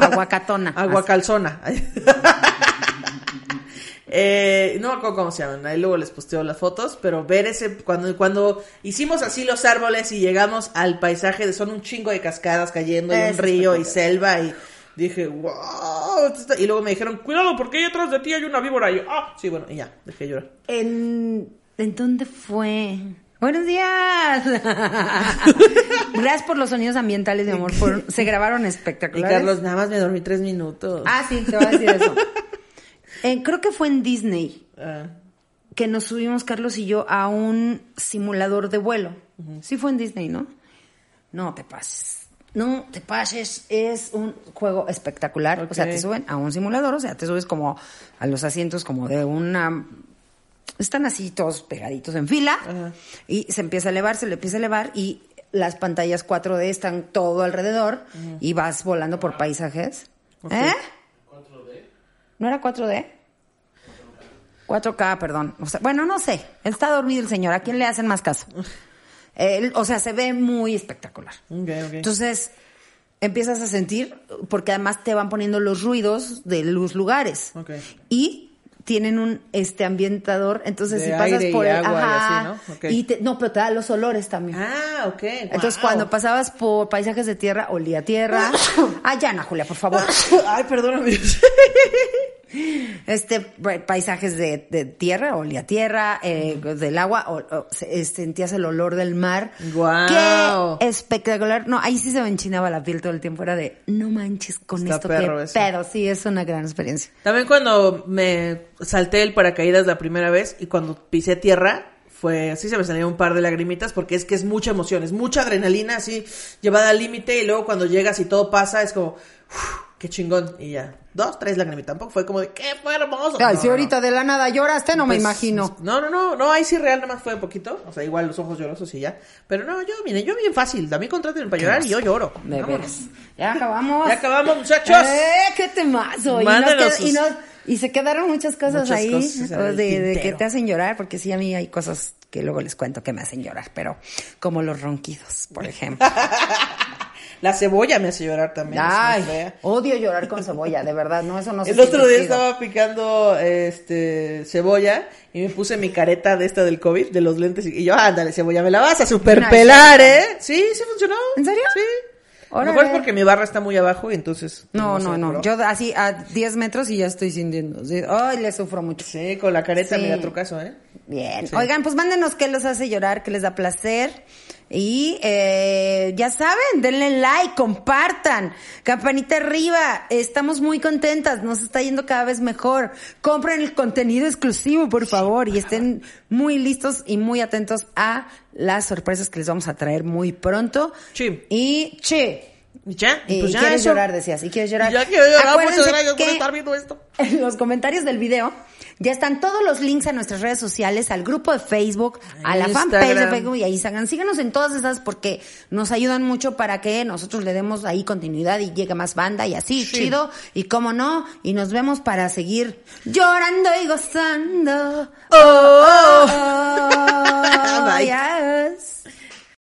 Aguacatona. agua calzona. *laughs* Eh, no me acuerdo cómo se llaman, ahí luego les posteo las fotos, pero ver ese, cuando, cuando hicimos así los árboles y llegamos al paisaje de son un chingo de cascadas cayendo y Es un río y selva y dije, wow, esto está-". y luego me dijeron, cuidado porque ahí atrás de ti hay una víbora y yo, ah, sí, bueno, y ya, dejé llorar. ¿En, ¿En dónde fue? Buenos días. *laughs* Gracias por los sonidos ambientales, mi amor. Se grabaron Y espectaculares. Carlos, nada más me dormí tres minutos. Ah, sí, te voy a decir eso. Eh, creo que fue en Disney Ah. que nos subimos, Carlos y yo, a un simulador de vuelo. Sí fue en Disney, ¿no? No te pases. No te pases. Es un juego espectacular. O sea, te suben a un simulador, o sea, te subes como a los asientos como de una... Están así todos pegaditos en fila Ajá. y se empieza a elevar, se le empieza a elevar y las pantallas 4D están todo alrededor y vas volando por paisajes. ¿Eh? ¿No era 4D? 4K, perdón. O sea, bueno, no sé. Está dormido el señor. ¿A quién le hacen más caso? Él, o sea, se ve muy espectacular. Entonces, empiezas a sentir, porque además te van poniendo los ruidos de los lugares. Ok. Y tienen un este ambientador, entonces De si pasas aire y por el agua y ajá, así, ¿no? Y te- no, pero te da los olores también. Ah, ok. Entonces, wow. cuando pasabas por paisajes de tierra, olía tierra. *laughs* ah, ya, Ana Julia, por favor. *laughs* Ay, perdóname. *laughs* Este, pa- paisajes de, de tierra, olía tierra, eh, del agua, o, eh, sentías el olor del mar. Guau. ¡Qué espectacular! No, ahí sí se me enchinaba la piel todo el tiempo. Era de, no manches con Está esto, perro qué pedo. Sí, es una gran experiencia. También cuando me salté el paracaídas la primera vez y cuando pisé tierra, fue así se me salieron un par de lagrimitas porque es que es mucha emoción, es mucha adrenalina así llevada al límite y luego cuando llegas y todo pasa es como, "Uf, qué chingón y ya. Dos, tres lagrimitas, tampoco fue como de, qué fue hermoso. Ay, No, si no, ahorita de la nada lloraste, no me Pues, imagino. No, no, no, no, ahí sí real nada más fue poquito, o sea, igual los ojos llorosos y ya. Pero no, yo, mire, yo bien fácil, también contraten para llorar y yo lloro. De Vámonos. veras. Ya acabamos. Ya acabamos, muchachos. ¡Eh, qué temazo! Y, nos qued- y, sus- nos- y se quedaron muchas cosas Muchas ahí cosas o de, de que te hacen llorar, porque sí, a mí hay cosas que luego les cuento que me hacen llorar, pero como los ronquidos, por *laughs* ejemplo. La cebolla me hace llorar también. Ay, fea. odio llorar con cebolla, de verdad, no, eso no *laughs* El otro día estaba picando este cebolla y me puse mi careta de esta del COVID, de los lentes, y yo, ándale, cebolla, me la vas a superpelar, ¿eh? Sí, sí funcionó. ¿En serio? Sí. A lo Órale. mejor es porque mi barra está muy abajo y entonces... No, sé, no, no, pero- yo así a 10 metros y ya estoy sintiendo. Ay, le sufro mucho. Sí, con la careta Sí. me da otro caso, ¿eh? Bien. Sí. Oigan, pues mándenos qué los hace llorar, qué les da placer. Y eh, ya saben, denle like, compartan, campanita arriba. Estamos muy contentas, nos está yendo cada vez mejor. Compren el contenido exclusivo, por favor, y estén muy listos y muy atentos a las sorpresas que les vamos a traer muy pronto. Sí. Y che. Y ya, Y, pues ya quieres eso. llorar, decías, y quieres llorar. Ya quiero llorar, Acuérdense por que- estar viendo esto. en los comentarios del video ya están todos los links a nuestras redes sociales, al grupo de Facebook, a la fanpage de. Facebook y a Instagram. Síganos en todas esas porque nos ayudan mucho para que nosotros le demos ahí continuidad y llegue más banda y así, Sí. chido. Y cómo no, y nos vemos para seguir llorando y gozando. Oh, oh, oh. Oh, yes.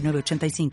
906985.